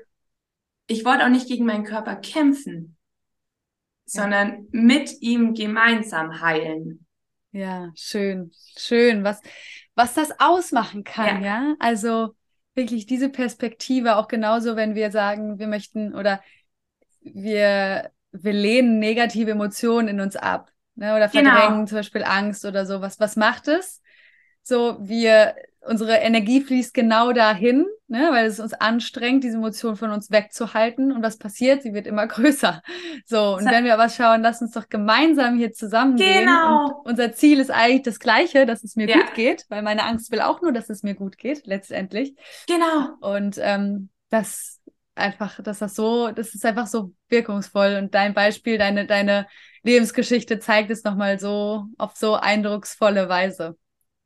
ich wollte auch nicht gegen meinen Körper kämpfen sondern mit ihm gemeinsam heilen. Ja, schön, schön, was, was das ausmachen kann, ja. ja? Also wirklich diese Perspektive, auch genauso, wenn wir sagen, wir möchten oder wir, wir lehnen negative Emotionen in uns ab, ne? Oder verdrängen genau. zum Beispiel Angst oder so. Was, was macht es? So, wir unsere Energie fließt genau dahin, ne, weil es uns anstrengt, diese Emotion von uns wegzuhalten. Und was passiert? Sie wird immer größer. So, und wenn wir aber schauen, lass uns doch gemeinsam hier zusammengehen. Genau. Und unser Ziel ist eigentlich das Gleiche, dass es mir ja. gut geht, weil meine Angst will auch nur, dass es mir gut geht, letztendlich. Genau. Und ähm, das einfach, dass das so, das ist einfach so wirkungsvoll. Und dein Beispiel, deine, deine Lebensgeschichte zeigt es nochmal so auf so eindrucksvolle Weise.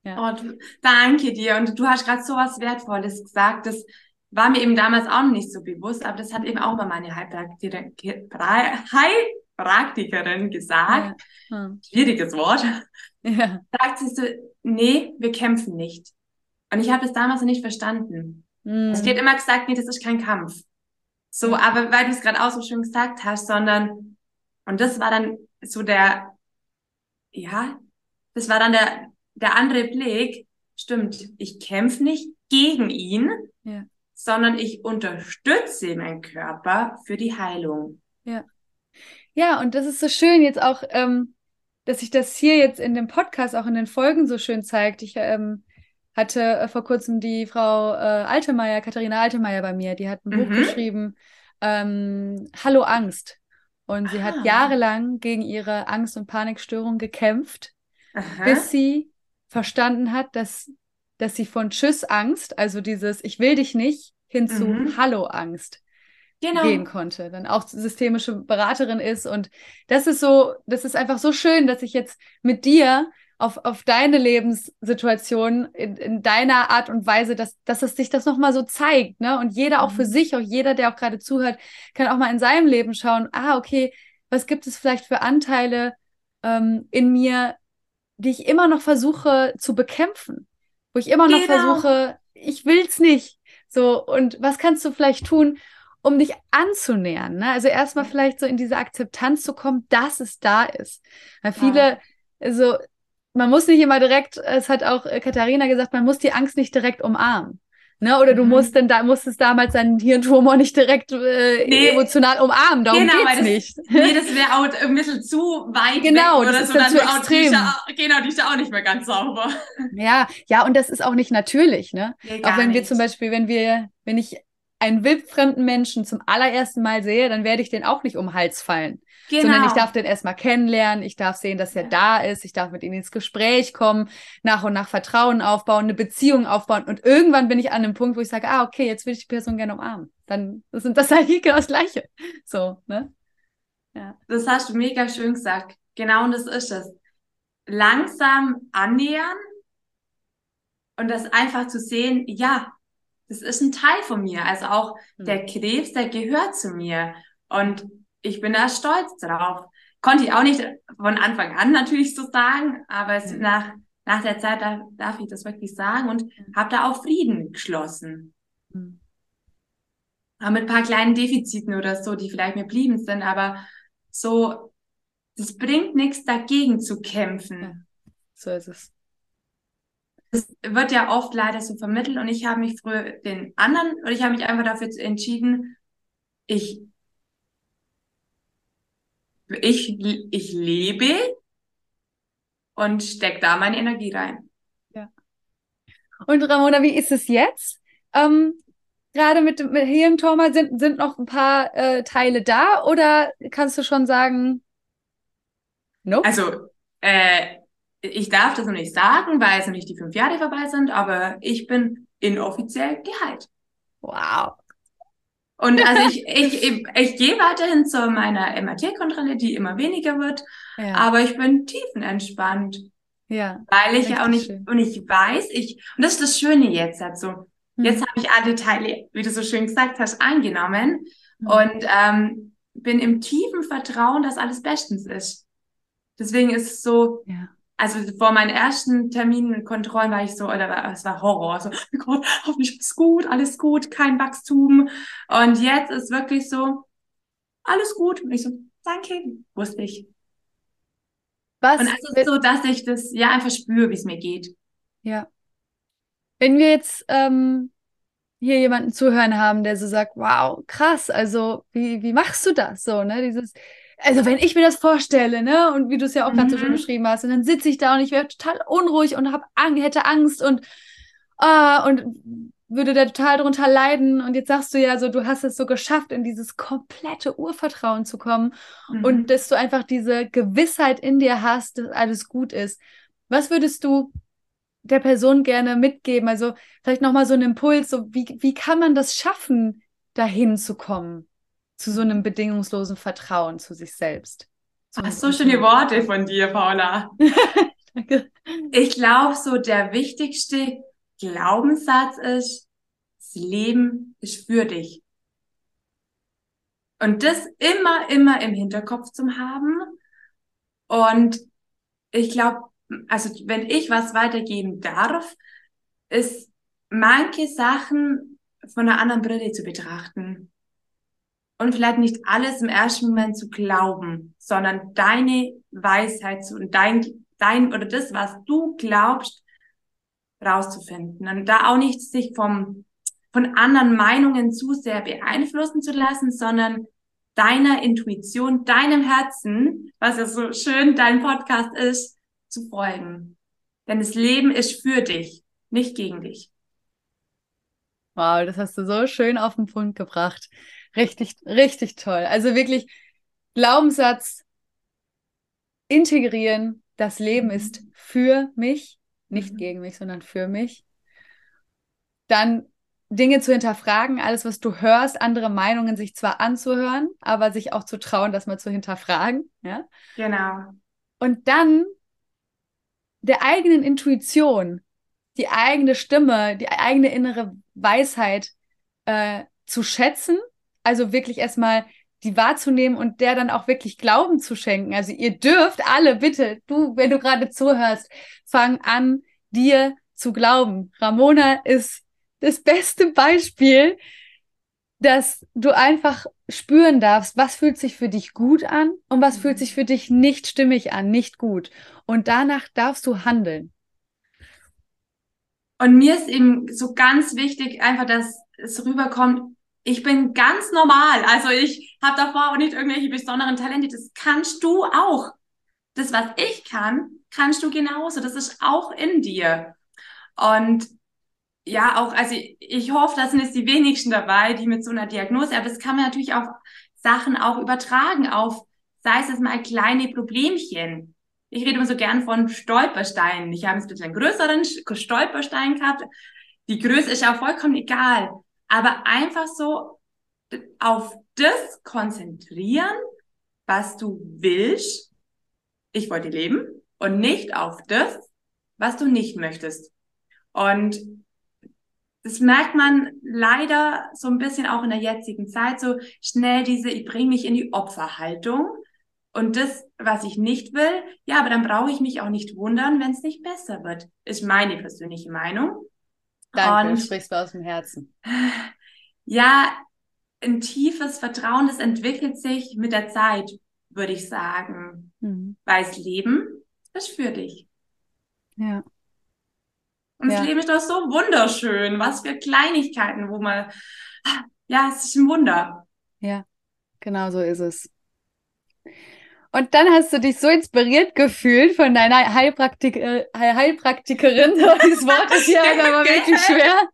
Ja. Oh, danke dir. Und du hast gerade so was Wertvolles gesagt. Das war mir eben damals auch nicht so bewusst, aber das hat eben auch mal meine Heilpraktikerin, gesagt. Ja. Hm. Schwieriges Wort. Ja. Sagt sie so, nee, wir kämpfen nicht. Und ich habe das damals noch nicht verstanden. Also die hat immer gesagt, nee, das ist kein Kampf. So, aber weil du es gerade auch so schön gesagt hast, sondern, und das war dann so der, ja, das war dann der, der andere Blick, stimmt, ich kämpfe nicht gegen ihn, ja. sondern ich unterstütze meinen Körper für die Heilung. Ja. Ja, und das ist so schön jetzt auch, ähm, dass sich das hier jetzt in dem Podcast, auch in den Folgen so schön zeigt. Ich ähm, hatte äh, vor kurzem die Frau äh, Altemeyer, Katharina Altemeyer bei mir, die hat ein mhm. Buch geschrieben, ähm, Hallo Angst. Und sie ah. hat jahrelang gegen ihre Angst- und Panikstörung gekämpft, Aha. bis sie verstanden hat, dass, dass sie von Tschüss-Angst, also dieses Ich will dich nicht, hin zu mhm. Hallo-Angst genau. gehen konnte. Dann auch systemische Beraterin ist. Und das ist so, das ist einfach so schön, dass ich jetzt mit dir auf, auf deine Lebenssituation in, in deiner Art und Weise, dass, dass es sich das nochmal so zeigt, ne? Und jeder auch für mhm. sich, auch jeder, der auch gerade zuhört, kann auch mal in seinem Leben schauen, ah, okay, was gibt es vielleicht für Anteile ähm, in mir, die ich immer noch versuche zu bekämpfen, wo ich immer noch genau. versuche, ich will's nicht. So, und was kannst du vielleicht tun, um dich anzunähern? Ne? Also erstmal vielleicht so in diese Akzeptanz zu kommen, dass es da ist. Weil viele, ja. so, man muss nicht immer direkt, es hat auch äh, Katharina gesagt, man muss die Angst nicht direkt umarmen. Ne? Oder du mhm. musst denn da musstest damals deinen Hirntumor nicht direkt äh, nee. emotional umarmen. Darum genau, geht's das, nicht. Nee, das wäre auch ein bisschen zu weit genau, das so. Ist dann zu extrem. Auch, genau, die ist auch nicht mehr ganz sauber. Ja, ja, und das ist auch nicht natürlich, ne? Nee, auch wenn nicht. wir zum Beispiel, wenn wir, wenn ich einen wildfremden Menschen zum allerersten Mal sehe, dann werde ich den auch nicht um den Hals fallen. Genau. Sondern ich darf den erstmal kennenlernen, ich darf sehen, dass er ja. da ist, ich darf mit ihm ins Gespräch kommen, nach und nach Vertrauen aufbauen, eine Beziehung aufbauen. Und irgendwann bin ich an einem Punkt, wo ich sage, ah, okay, jetzt will ich die Person gerne umarmen. Dann sind das eigentlich genau das Gleiche. So, ne? Ja. Das hast du mega schön gesagt. Genau, und das ist es. Langsam annähern und das einfach zu sehen, ja, das ist ein Teil von mir. Also auch mhm. der Krebs, der gehört zu mir. Und ich bin da stolz drauf. Konnte ich auch nicht von Anfang an natürlich so sagen, aber es, mhm. nach, nach der Zeit da, darf ich das wirklich sagen und mhm. habe da auch Frieden geschlossen. Mhm. Aber mit ein paar kleinen Defiziten oder so, die vielleicht mir blieben sind, aber so, das bringt nichts dagegen zu kämpfen. Ja, so ist es. Das wird ja oft leider so vermittelt und ich habe mich früher den anderen, oder ich habe mich einfach dafür entschieden, ich ich, ich lebe und stecke da meine Energie rein. Ja. Und Ramona, wie ist es jetzt? Ähm, Gerade mit dem Hirntrauma sind, sind noch ein paar äh, Teile da oder kannst du schon sagen, nope? Also, äh, ich darf das noch nicht sagen, weil es noch nicht die fünf Jahre vorbei sind, aber ich bin inoffiziell geheilt. Wow. Und also ich, ich, ich, ich gehe weiterhin zu meiner MRT-Kontrolle, die immer weniger wird, ja. aber ich bin tiefenentspannt. Ja. Weil ich ja auch nicht, schön. und ich weiß, ich, und das ist das Schöne jetzt dazu. Hm. Jetzt habe ich alle Teile, wie du so schön gesagt hast, eingenommen hm. und ähm, bin im tiefen Vertrauen, dass alles bestens ist. Deswegen ist es so, ja also vor meinen ersten Terminen Kontrollen war ich so, oder es war Horror, so, oh Gott, hoffentlich ist gut, alles gut, kein Wachstum. Und jetzt ist wirklich so, alles gut. Und ich so, danke, wusste ich. Was? Und es ist so, dass ich das ja einfach spüre, wie es mir geht. Ja. Wenn wir jetzt ähm, hier jemanden zuhören haben, der so sagt, wow, krass, also wie, wie machst du das so, ne? Dieses, also wenn ich mir das vorstelle, ne, und wie du es ja auch mhm. gerade so schön mhm. beschrieben hast, und dann sitze ich da und ich wäre total unruhig und hab Ang hätte Angst und ah, und würde da total drunter leiden. Und jetzt sagst du ja so, du hast es so geschafft, in dieses komplette Urvertrauen zu kommen mhm. und dass du einfach diese Gewissheit in dir hast, dass alles gut ist. Was würdest du der Person gerne mitgeben? Also vielleicht nochmal so einen Impuls, so wie, wie kann man das schaffen, dahin zu kommen? Zu so einem bedingungslosen Vertrauen zu sich selbst. Ach, so schöne Worte von dir, Paula. Danke. Ich glaube, so der wichtigste Glaubenssatz ist, das Leben ist für dich. Und das immer, immer im Hinterkopf zu haben. Und ich glaube, also wenn ich was weitergeben darf, ist manche Sachen von einer anderen Brille zu betrachten und vielleicht nicht alles im ersten Moment zu glauben, sondern deine Weisheit zu, und dein, dein oder das, was du glaubst, rauszufinden. Und da auch nicht sich vom, von anderen Meinungen zu sehr beeinflussen zu lassen, sondern deiner Intuition, deinem Herzen, was ja so schön dein Podcast ist, zu folgen. Denn das Leben ist für dich, nicht gegen dich. Wow, das hast du so schön auf den Punkt gebracht. Richtig, richtig toll. Also wirklich Glaubenssatz integrieren. Das Leben mhm. ist für mich, nicht mhm. gegen mich, sondern für mich. Dann Dinge zu hinterfragen, alles, was du hörst, andere Meinungen sich zwar anzuhören, aber sich auch zu trauen, das mal zu hinterfragen. Ja? Genau. Und dann der eigenen Intuition, die eigene Stimme, die eigene innere Weisheit äh, zu schätzen also wirklich erstmal die wahrzunehmen und der dann auch wirklich Glauben zu schenken. Also ihr dürft alle bitte, du, wenn du gerade zuhörst, fang an, dir zu glauben. Ramona ist das beste Beispiel, dass du einfach spüren darfst, was fühlt sich für dich gut an und was fühlt sich für dich nicht stimmig an, nicht gut. und danach darfst du handeln. Und mir ist eben so ganz wichtig, einfach, dass es rüberkommt, ich bin ganz normal. Also ich habe davor auch nicht irgendwelche besonderen Talente. Das kannst du auch. Das, was ich kann, kannst du genauso. Das ist auch in dir. Und ja, auch, also ich hoffe, da sind jetzt die wenigsten dabei, die mit so einer Diagnose, aber es kann man natürlich auch Sachen auch übertragen auf, sei es jetzt mal kleine Problemchen. Ich rede immer so gern von Stolpersteinen. Ich habe jetzt ein bisschen einen größeren Stolperstein gehabt. Die Größe ist ja vollkommen egal. Aber einfach so auf das konzentrieren, was du willst. Ich wollte leben und nicht auf das, was du nicht möchtest. Und das merkt man leider so ein bisschen auch in der jetzigen Zeit, so schnell diese, ich bringe mich in die Opferhaltung. Und das, was ich nicht will, ja, aber dann brauche ich mich auch nicht wundern, wenn es nicht besser wird. Ist meine persönliche Meinung. Danke, und, du sprichst mir aus dem Herzen. Ja, ein tiefes Vertrauen, das entwickelt sich mit der Zeit, würde ich sagen. Mhm. Weil das Leben ist für dich. Ja. Und ja. das Leben ist doch so wunderschön. Was für Kleinigkeiten, wo man, ja, es ist ein Wunder. Ja, genau so ist es. Und dann hast du dich so inspiriert gefühlt von deiner Heilpraktik äh, Heilpraktikerin. Dieses Wort ist ja aber wirklich schwer.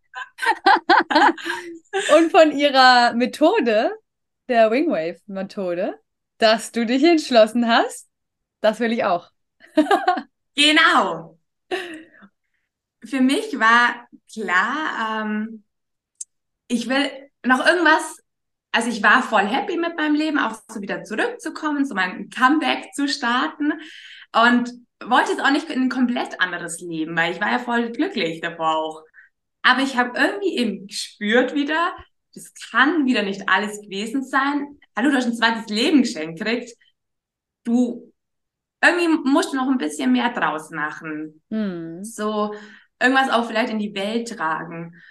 Und von ihrer Methode, der Wingwave-Methode, dass du dich entschlossen hast, das will ich auch. genau. Für mich war klar, ähm, ich will noch irgendwas also ich war voll happy mit meinem Leben, auch so wieder zurückzukommen, so mein Comeback zu starten und wollte jetzt auch nicht in ein komplett anderes Leben, weil ich war ja voll glücklich davor auch. Aber ich habe irgendwie eben gespürt wieder, das kann wieder nicht alles gewesen sein. Hallo, du hast ein zweites Leben geschenkt kriegt. Du, irgendwie musst du noch ein bisschen mehr draus machen. Hm. So, irgendwas auch vielleicht in die Welt tragen.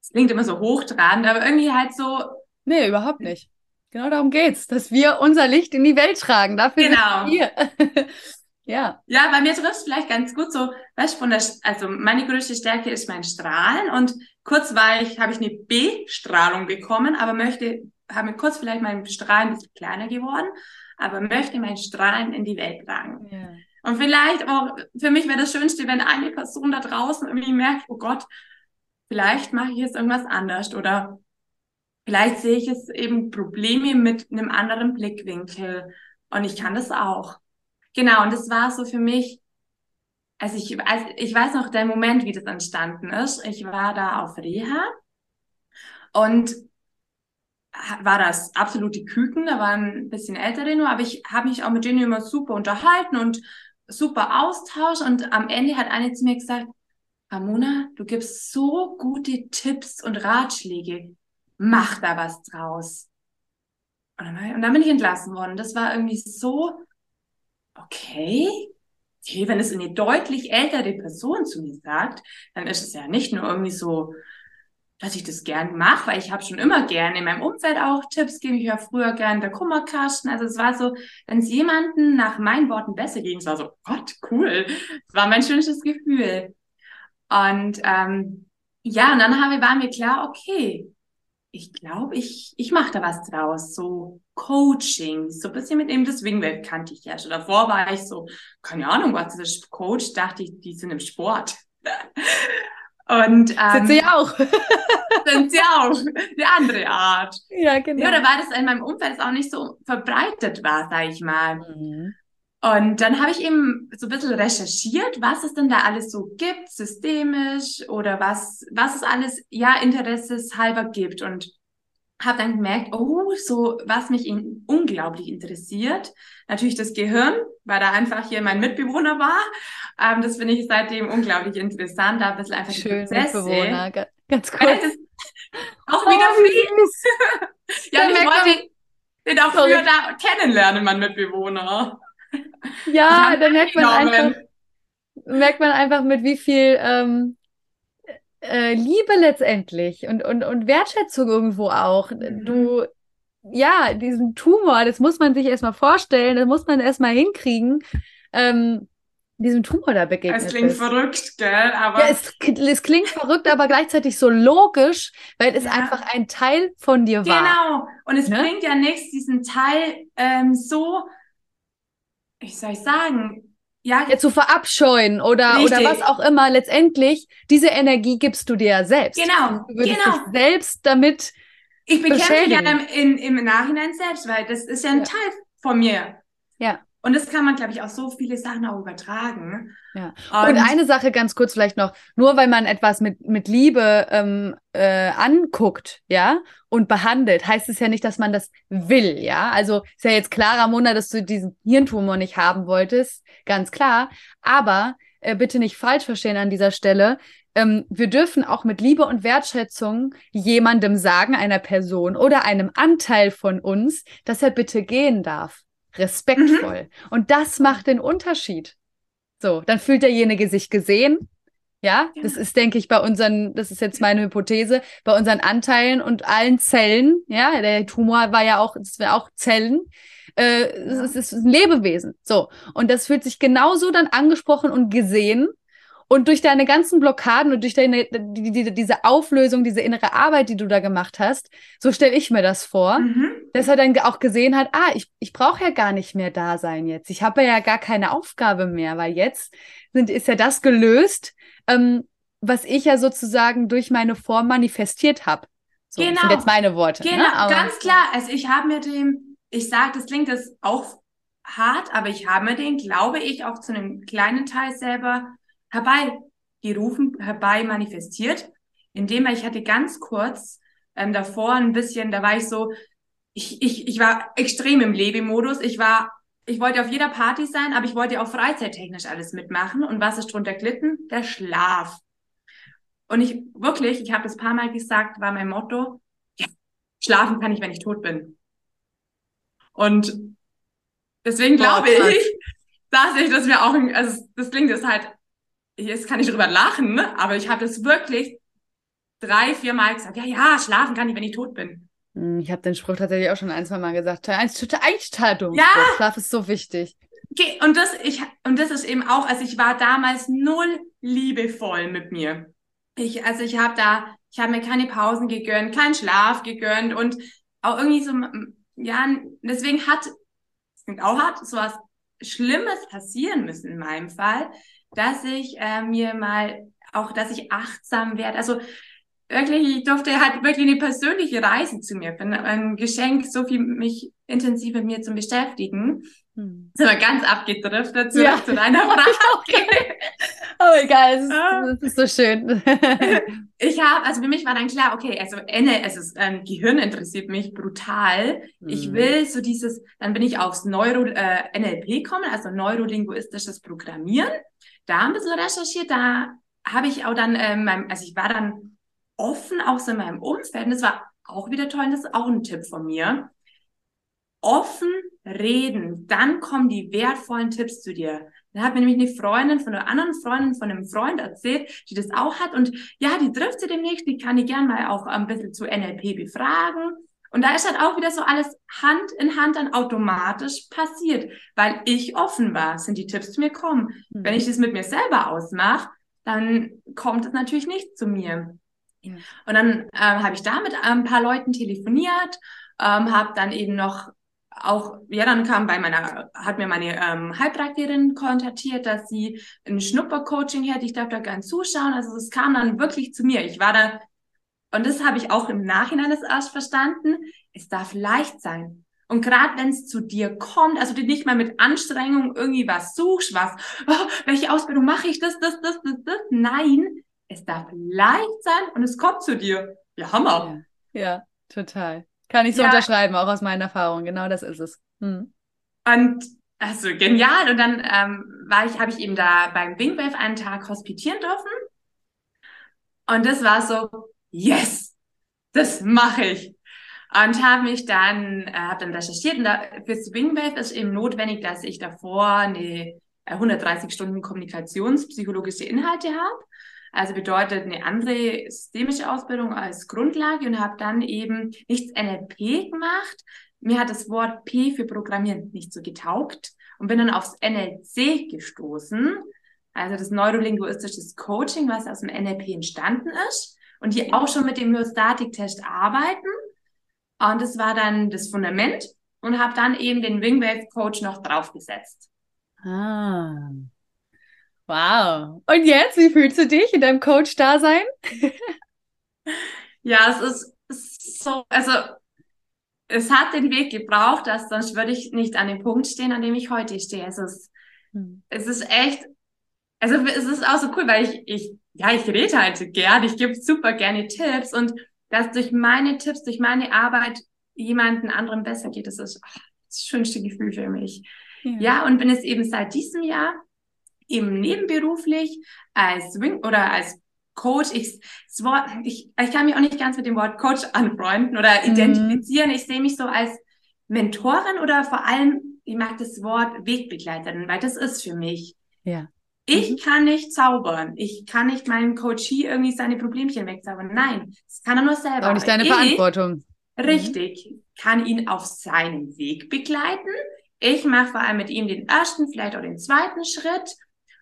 Das klingt immer so hochtrabend, aber irgendwie halt so, Nee, überhaupt nicht. Genau darum geht's, dass wir unser Licht in die Welt tragen. Dafür genau. sind wir. ja. Ja, bei mir trifft es vielleicht ganz gut so, weißt du, von der, also meine größte Stärke ist mein Strahlen und kurz war ich, habe ich eine B-Strahlung bekommen, aber möchte, habe mir kurz vielleicht mein Strahlen ein bisschen kleiner geworden, aber möchte mein Strahlen in die Welt tragen. Ja. Und vielleicht auch, für mich wäre das Schönste, wenn eine Person da draußen irgendwie merkt, oh Gott, vielleicht mache ich jetzt irgendwas anders oder Vielleicht sehe ich es eben Probleme mit einem anderen Blickwinkel und ich kann das auch. Genau, und das war so für mich, also ich, also ich weiß noch der Moment, wie das entstanden ist. Ich war da auf Reha und war das absolute Küken, da waren ein bisschen ältere nur, aber ich habe mich auch mit denen immer super unterhalten und super Austausch und am Ende hat eine zu mir gesagt, Ramona, du gibst so gute Tipps und Ratschläge mach da was draus. Und dann, und dann bin ich entlassen worden. Das war irgendwie so, okay, okay, wenn es eine deutlich ältere Person zu mir sagt, dann ist es ja nicht nur irgendwie so, dass ich das gern mache, weil ich habe schon immer gern in meinem Umfeld auch Tipps gebe. Ich ja früher gern der Kummerkasten. Also es war so, wenn es jemanden nach meinen Worten besser ging, es war so, Gott, cool. Das war mein schönstes Gefühl. Und ähm, ja, und dann haben, war mir klar, okay, ich glaube, ich, ich mache da was draus. So Coaching, so ein bisschen mit dem das Wingwave kannte ich ja schon. Davor war ich so, keine Ahnung, was das ist Coach, dachte ich, die sind im Sport. Und, ähm, sind sie auch. sind sie auch. Die andere Art. Ja, genau. Ja, da war das in meinem Umfeld auch nicht so verbreitet war, sag ich mal. Mhm. Und dann habe ich eben so ein bisschen recherchiert, was es denn da alles so gibt, systemisch oder was, was es alles, ja, interesseshalber gibt. Und habe dann gemerkt, oh, so was mich in, unglaublich interessiert. Natürlich das Gehirn, weil da einfach hier mein Mitbewohner war. Ähm, das finde ich seitdem unglaublich interessant, da ein bisschen einfach Schön, die Prozesse. Mitbewohner, ganz kurz. auch oh, wieder fies. ja, ich wollte den auch früher da kennenlernen, mein Mitbewohner. Ja, da merkt man einfach, merkt man einfach, mit wie viel ähm, äh, Liebe letztendlich und, und, und Wertschätzung irgendwo auch. Mhm. Du, ja, diesen Tumor, das muss man sich erstmal vorstellen, das muss man erstmal hinkriegen. Ähm, diesem Tumor da begegnet Es klingt bist. verrückt, gell? Aber Ja, es, es klingt verrückt, aber gleichzeitig so logisch, weil es Ja. einfach ein Teil von dir war. genau. Und es Ne? bringt ja nichts, diesen Teil ähm, so, wie soll ich sagen, ja, Ja, zu verabscheuen oder, oder Richtig. was auch immer. Letztendlich, diese Energie gibst du dir ja selbst. Genau, Du würdest genau. dich selbst damit, ich bekämpfe mich ja im, im, im Nachhinein selbst, weil das ist ja ein Ja. Teil von mir. ja. Und das kann man, glaube ich, auf so viele Sachen auch übertragen. Ja. Und, eine Sache ganz kurz vielleicht noch, nur weil man etwas mit, mit Liebe ähm, äh, anguckt, ja, und behandelt, heißt es ja nicht, dass man das will, ja. Also ist ja jetzt klar, Ramona, dass du diesen Hirntumor nicht haben wolltest, ganz klar. Aber äh, bitte nicht falsch verstehen an dieser Stelle. Ähm, wir dürfen auch mit Liebe und Wertschätzung jemandem sagen, einer Person oder einem Anteil von uns, dass er bitte gehen darf. Respektvoll. Und das macht den Unterschied. So, dann fühlt derjenige sich gesehen. Ja, Ja. das ist, denke ich, bei unseren, das ist jetzt meine Hypothese, bei unseren Anteilen und allen Zellen, ja, der Tumor war ja auch, das wäre auch Zellen, äh, Ja. es ist ein Lebewesen. So, und das fühlt sich genauso dann angesprochen und gesehen. Und durch deine ganzen Blockaden und durch deine, die, die, diese Auflösung, diese innere Arbeit, die du da gemacht hast, so stelle ich mir das vor Mhm. dass er dann auch gesehen hat, ah, ich, ich brauche ja gar nicht mehr da sein jetzt. Ich habe ja gar keine Aufgabe mehr, weil jetzt sind, ist ja das gelöst, ähm, was ich ja sozusagen durch meine Form manifestiert habe. So, das sind Genau. jetzt meine Worte. Genau, ne? Ganz klar. Also ich habe mir den, ich sage, das klingt das auch hart, aber ich habe mir den, glaube ich, auch zu einem kleinen Teil selber herbeigerufen, herbei manifestiert, indem ich hatte ganz kurz ähm, davor ein bisschen, da war ich so, ich, ich, ich war extrem im Lebemodus. Ich war, ich wollte auf jeder Party sein, aber ich wollte auch freizeittechnisch alles mitmachen. Und was ist drunter glitten? Der Schlaf. Und ich wirklich, ich habe das paar Mal gesagt, war mein Motto, ja, schlafen kann ich, wenn ich tot bin. Und deswegen Boah, glaube krass. ich, dass ich das mir auch, also das klingt jetzt halt, jetzt kann ich drüber lachen, ne? aber ich habe das wirklich drei, vier Mal gesagt, ja, ja, schlafen kann ich, wenn ich tot bin. Hm, ich habe den Spruch tatsächlich auch schon ein, zwei Mal gesagt. Eigentlich total dumm. Ja. Schlaf ist so wichtig. Okay, und das, ich, und das ist eben auch, also ich war damals null liebevoll mit mir. Ich, also ich habe da, ich habe mir keine Pausen gegönnt, keinen Schlaf gegönnt und auch irgendwie so, ja, deswegen hat, das klingt auch hart, so was Schlimmes passieren müssen in meinem Fall, dass ich äh, mir mal auch, dass ich achtsam werde. Also wirklich, ich durfte halt wirklich eine persönliche Reise zu mir, bin ein Geschenk, so viel mich intensiv mit mir zu beschäftigen. Hm. Sind wir ganz abgedriftet zurück Ja. zu deiner Frage. Oh, egal, es ist, Ah. es ist so schön. Ich habe, also für mich war dann klar, okay, also Enne, es ist, ähm, Gehirn interessiert mich brutal. Ich Hm. will so dieses, dann bin ich aufs Neuro, äh, NLP kommen, also neurolinguistisches Programmieren. Da ein bisschen recherchiert, da habe ich auch dann, ähm, also ich war dann offen auch so in meinem Umfeld und das war auch wieder toll und das ist auch ein Tipp von mir. Offen reden, dann kommen die wertvollen Tipps zu dir. Da hat mir nämlich eine Freundin von einer anderen Freundin von einem Freund erzählt, die das auch hat. Und ja, die trifft sie demnächst, die kann ich gern mal auch ein bisschen zu NLP befragen. Und da ist halt auch wieder so alles Hand in Hand dann automatisch passiert, weil ich offen war, sind die Tipps zu mir kommen. Hm. Wenn ich das mit mir selber ausmache, dann kommt es natürlich nicht zu mir. Ja. Und dann ähm, habe ich da mit ein paar Leuten telefoniert, ähm, habe dann eben noch auch, ja, dann kam bei meiner, hat mir meine ähm, Heilpraktikerin kontaktiert, dass sie ein Schnuppercoaching hätte, ich darf da gern zuschauen. Also es kam dann wirklich zu mir. Ich war da, und das habe ich auch im Nachhinein das erst verstanden, es darf leicht sein. Und gerade wenn es zu dir kommt, also du nicht mal mit Anstrengung irgendwie was suchst, was, oh, welche Ausbildung mache ich, das, das, das, das, das. Nein, es darf leicht sein und es kommt zu dir. Ja, Hammer. Ja, ja, total. Kann ich so Ja. unterschreiben, auch aus meiner Erfahrung. Genau das ist es. Hm. Und also genial. Und dann ähm, war ich, habe ich eben da beim Wingwave einen Tag hospitieren dürfen. Und das war so, yes, das mache ich. Und habe mich dann, äh, habe dann recherchiert und da, fürs Wingwave ist eben notwendig, dass ich davor eine äh, 130 Stunden kommunikationspsychologische Inhalte habe. Also bedeutet eine andere systemische Ausbildung als Grundlage und habe dann eben nichts NLP gemacht. Mir hat das Wort P für Programmieren nicht so getaugt. und bin dann aufs NLC gestoßen, also das neurolinguistisches Coaching, was aus dem NLP entstanden ist und die auch schon mit dem Myostatik-Test arbeiten. Und das war dann das Fundament und habe dann eben den Wingwave Coach noch draufgesetzt. Ah. Wow. Und jetzt, wie fühlst du dich in deinem Coach-Dasein? ja, es ist so, also es hat den Weg gebraucht, dass sonst würde ich nicht an dem Punkt stehen, an dem ich heute stehe. Es ist, hm. es ist echt, also es ist auch so cool, weil ich, ich, ja, ich rede halt gern, ich gebe super gerne Tipps und dass durch meine Tipps, durch meine Arbeit jemanden anderen besser geht, das ist oh, das schönste Gefühl für mich. Ja. ja, und bin es eben seit diesem Jahr eben nebenberuflich als Swing oder als Coach, ich, ich, ich kann mich auch nicht ganz mit dem Wort Coach anfreunden oder mhm. identifizieren. Ich sehe mich so als Mentorin oder vor allem, ich mag das Wort Wegbegleiterin, weil das ist für mich. Ja. Ich mhm. kann nicht zaubern. Ich kann nicht meinem Coachie irgendwie seine Problemchen wegzaubern. Nein, das kann er nur selber. Auch nicht deine ich, Verantwortung. Richtig. Kann ihn auf seinem Weg begleiten. Ich mache vor allem mit ihm den ersten, vielleicht auch den zweiten Schritt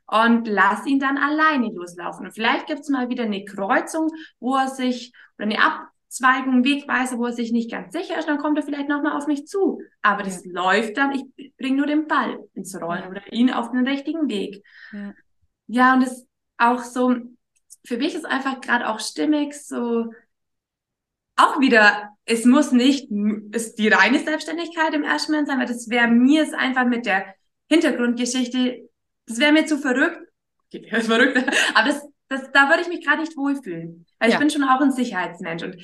und lass ihn dann alleine loslaufen. Und vielleicht gibt's mal wieder eine Kreuzung, wo er sich, oder eine Abzweigung, Wegweise, wo er sich nicht ganz sicher ist, dann kommt er vielleicht nochmal auf mich zu. Aber das ja. läuft dann, ich bringe nur den Ball ins Rollen ja. oder ihn auf den richtigen Weg. Ja, ja und das auch so, für mich ist einfach gerade auch stimmig, so auch wieder, es muss nicht ist die reine Selbstständigkeit im ersten Moment sein, weil das wäre mir es einfach mit der Hintergrundgeschichte das wäre mir zu verrückt. Verrückt. Aber das, das, da würde ich mich gerade nicht wohlfühlen. Weil ja. ich bin schon auch ein Sicherheitsmensch. Und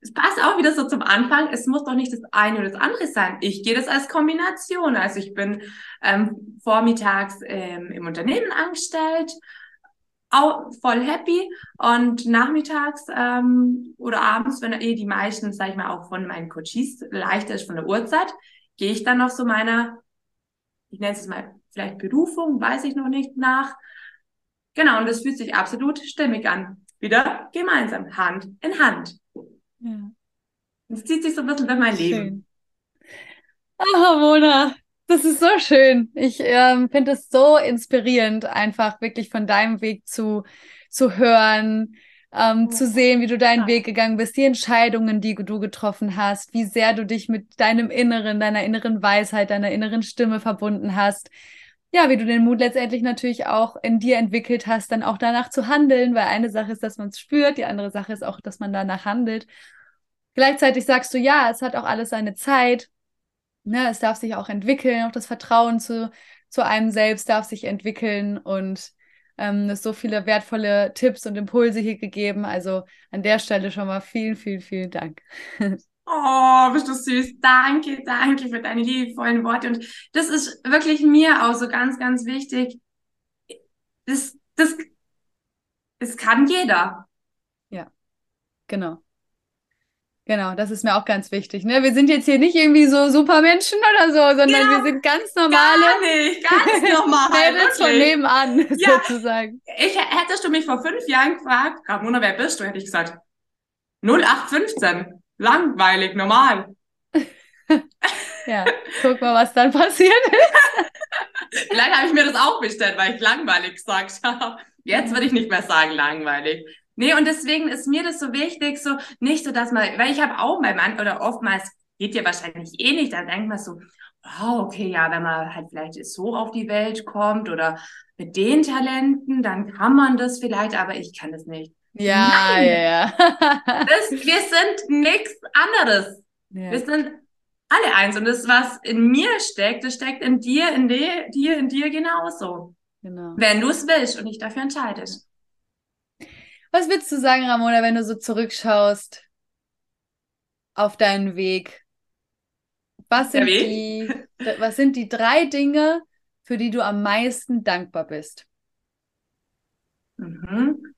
es passt auch wieder so zum Anfang. Es muss doch nicht das eine oder das andere sein. Ich gehe das als Kombination. Also ich bin ähm, vormittags ähm, im Unternehmen angestellt, auch voll happy und nachmittags ähm, oder abends, wenn eh die meisten, sag ich mal, auch von meinen Coaches leichter ist von der Uhrzeit, gehe ich dann noch so meiner, ich nenne es mal vielleicht Berufung, weiß ich noch nicht nach. Genau, und das fühlt sich absolut stimmig an. Wieder gemeinsam, Hand in Hand. Ja. Das zieht sich so ein bisschen durch mein schön. Leben. Ah, Mona, das ist so schön. Ich ähm, finde es so inspirierend, einfach wirklich von deinem Weg zu, zu hören, ähm, zu sehen, wie du deinen Weg gegangen bist, die Entscheidungen, die du getroffen hast, wie sehr du dich mit deinem Inneren, deiner inneren Weisheit, deiner inneren Stimme verbunden hast ja, wie du den Mut letztendlich natürlich auch in dir entwickelt hast, dann auch danach zu handeln, weil eine Sache ist, dass man es spürt, die andere Sache ist auch, dass man danach handelt. Gleichzeitig sagst du, ja, es hat auch alles seine Zeit. Ne, es darf sich auch entwickeln, auch das Vertrauen zu, zu einem selbst darf sich entwickeln und ähm, es so viele wertvolle Tipps und Impulse hier gegeben. Also an der Stelle schon mal vielen, vielen, vielen Dank. Oh, bist du süß. Danke, danke für deine liebevollen Worte. Und das ist wirklich mir auch so ganz, ganz wichtig. Das, das, das kann jeder. Ja, genau. Genau, das ist mir auch ganz wichtig. Ne? Wir sind jetzt hier nicht irgendwie so Supermenschen oder so, sondern ja, wir sind ganz normale. Gar nicht, ganz normal. Mädels von nebenan, ja, sozusagen. Ich, hättest du mich vor fünf Jahren gefragt, Ramona, wer bist du? Hätte ich gesagt, 0815 langweilig, normal. ja, guck mal, was dann passiert ist. Vielleicht habe ich mir das auch bestellt, weil ich langweilig gesagt habe. Jetzt würde ich nicht mehr sagen langweilig. Nee, und deswegen ist mir das so wichtig, so nicht so, dass man, weil ich habe auch mein Mann oder oftmals geht ja wahrscheinlich eh nicht, dann denkt man so, wow, okay, ja, wenn man halt vielleicht so auf die Welt kommt oder mit den Talenten, dann kann man das vielleicht, aber ich kann das nicht. Ja, Nein. ja, ja. das, wir sind nichts anderes. Ja. Wir sind alle eins. Und das, was in mir steckt, das steckt in dir, in dir, dir in dir genauso. Genau. Wenn du es willst und dich dafür entscheidest. Was würdest du sagen, Ramona, wenn du so zurückschaust auf deinen Weg? Was sind, Weg? die, was sind die drei Dinge, für die du am meisten dankbar bist? Mhm.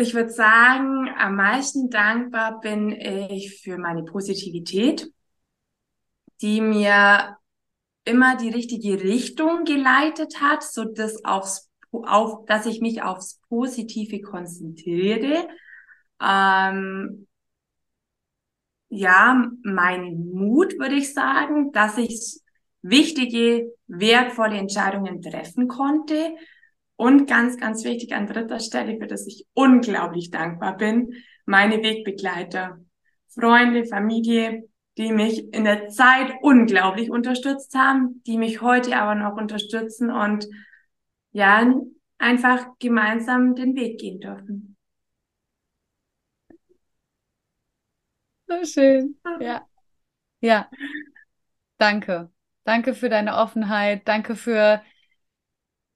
Ich würde sagen, am meisten dankbar bin ich für meine Positivität, die mir immer die richtige Richtung geleitet hat, so dass aufs, auf, dass ich mich aufs Positive konzentriere. Ähm, ja, mein Mut würde ich sagen, dass ich wichtige, wertvolle Entscheidungen treffen konnte. Und ganz, ganz wichtig an dritter Stelle, für das ich unglaublich dankbar bin, meine Wegbegleiter, Freunde, Familie, die mich in der Zeit unglaublich unterstützt haben, die mich heute aber noch unterstützen und ja, einfach gemeinsam den Weg gehen dürfen. So schön. Ja. Ja. Danke. Danke für deine Offenheit. Danke für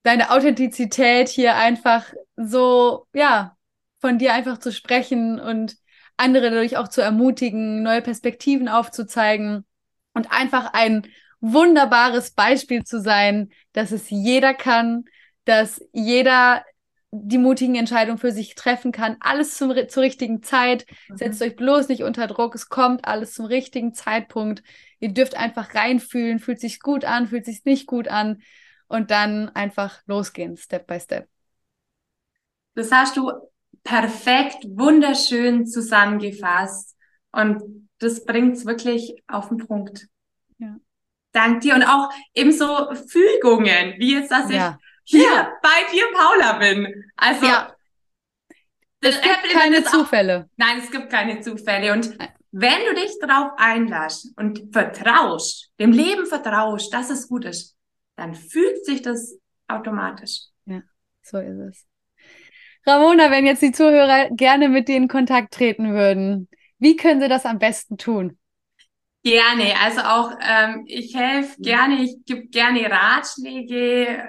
deine Authentizität hier einfach so, ja, von dir einfach zu sprechen und andere dadurch auch zu ermutigen, neue Perspektiven aufzuzeigen und einfach ein wunderbares Beispiel zu sein, dass es jeder kann, dass jeder die mutigen Entscheidungen für sich treffen kann. Alles zum, zur richtigen Zeit. Mhm. Setzt euch bloß nicht unter Druck. Es kommt alles zum richtigen Zeitpunkt. Ihr dürft einfach reinfühlen. Fühlt sich gut an, fühlt sich nicht gut an. Und dann einfach losgehen, Step by Step. Das hast du perfekt, wunderschön zusammengefasst. Und das bringt es wirklich auf den Punkt. Ja. Dank dir. Und auch ebenso Fügungen, wie jetzt, dass ja. ich hier ja. bei dir, Paula, bin. Also, ja. es gibt keine Zufälle. Auch, nein, es gibt keine Zufälle. Und wenn du dich darauf einlässt und vertraust, dem Leben vertraust, dass es gut ist, dann fühlt sich das automatisch. Ja, so ist es. Ramona, wenn jetzt die Zuhörer gerne mit dir in Kontakt treten würden, wie können sie das am besten tun? Gerne, also auch ähm, ich helfe gerne, ich gebe gerne Ratschläge.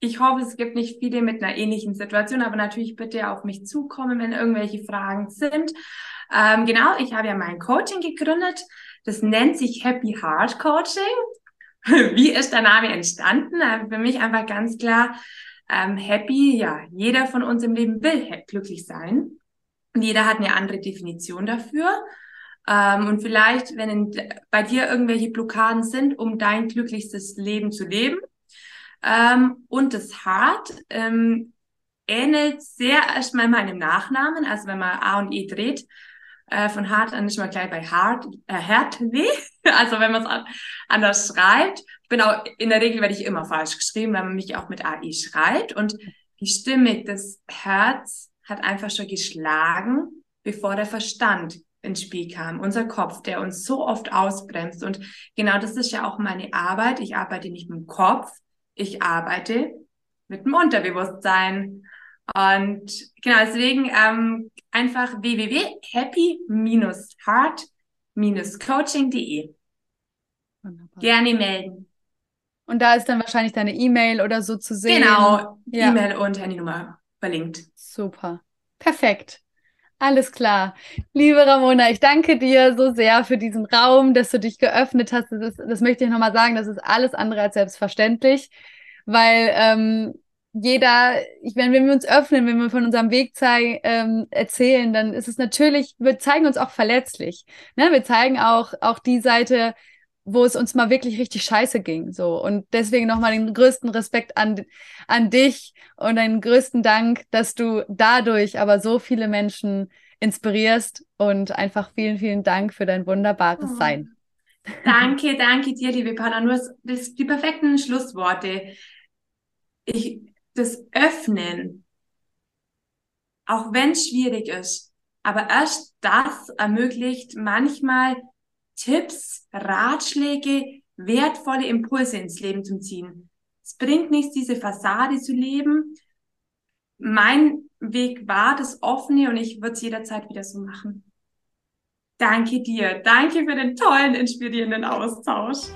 Ich hoffe, es gibt nicht viele mit einer ähnlichen Situation, aber natürlich bitte auf mich zukommen, wenn irgendwelche Fragen sind. Ähm, genau, ich habe ja mein Coaching gegründet. Das nennt sich Happy Heart Coaching. Wie ist der Name entstanden? Für mich einfach ganz klar, ähm, happy, ja, jeder von uns im Leben will glücklich sein. Jeder hat eine andere Definition dafür. Ähm, und vielleicht, wenn in, bei dir irgendwelche Blockaden sind, um dein glücklichstes Leben zu leben. Ähm, und das Hart ähm, ähnelt sehr erstmal meinem Nachnamen. Also wenn man A und E dreht, äh, von Hart an ist man gleich bei Hart, äh, Härtweh. Also wenn man es anders schreibt. Ich bin auch, in der Regel werde ich immer falsch geschrieben, wenn man mich auch mit AI schreibt. Und die Stimme des Herz hat einfach schon geschlagen, bevor der Verstand ins Spiel kam. Unser Kopf, der uns so oft ausbremst. Und genau das ist ja auch meine Arbeit. Ich arbeite nicht mit dem Kopf, ich arbeite mit dem Unterbewusstsein. Und genau deswegen ähm, einfach www.happy-heart-coaching.de. Gerne melden. Und da ist dann wahrscheinlich deine E-Mail oder so zu sehen. Genau, ja. E-Mail und Handynummer verlinkt. Super. Perfekt. Alles klar. Liebe Ramona, ich danke dir so sehr für diesen Raum, dass du dich geöffnet hast. Das, ist, das möchte ich nochmal sagen, das ist alles andere als selbstverständlich, weil ähm, jeder, ich meine, wenn wir uns öffnen, wenn wir von unserem Weg zeigen, ähm, erzählen, dann ist es natürlich, wir zeigen uns auch verletzlich. Ne? Wir zeigen auch, auch die Seite, wo es uns mal wirklich richtig scheiße ging. So. Und deswegen nochmal den größten Respekt an, an dich und einen größten Dank, dass du dadurch aber so viele Menschen inspirierst und einfach vielen, vielen Dank für dein wunderbares oh. Sein. Danke, danke dir, liebe Paula. Nur das, die perfekten Schlussworte. Ich, das Öffnen, auch wenn es schwierig ist, aber erst das ermöglicht manchmal Tipps, Ratschläge, wertvolle Impulse ins Leben zu ziehen. Es bringt nichts, diese Fassade zu leben. Mein Weg war das Offene und ich würde es jederzeit wieder so machen. Danke dir. Danke für den tollen, inspirierenden Austausch.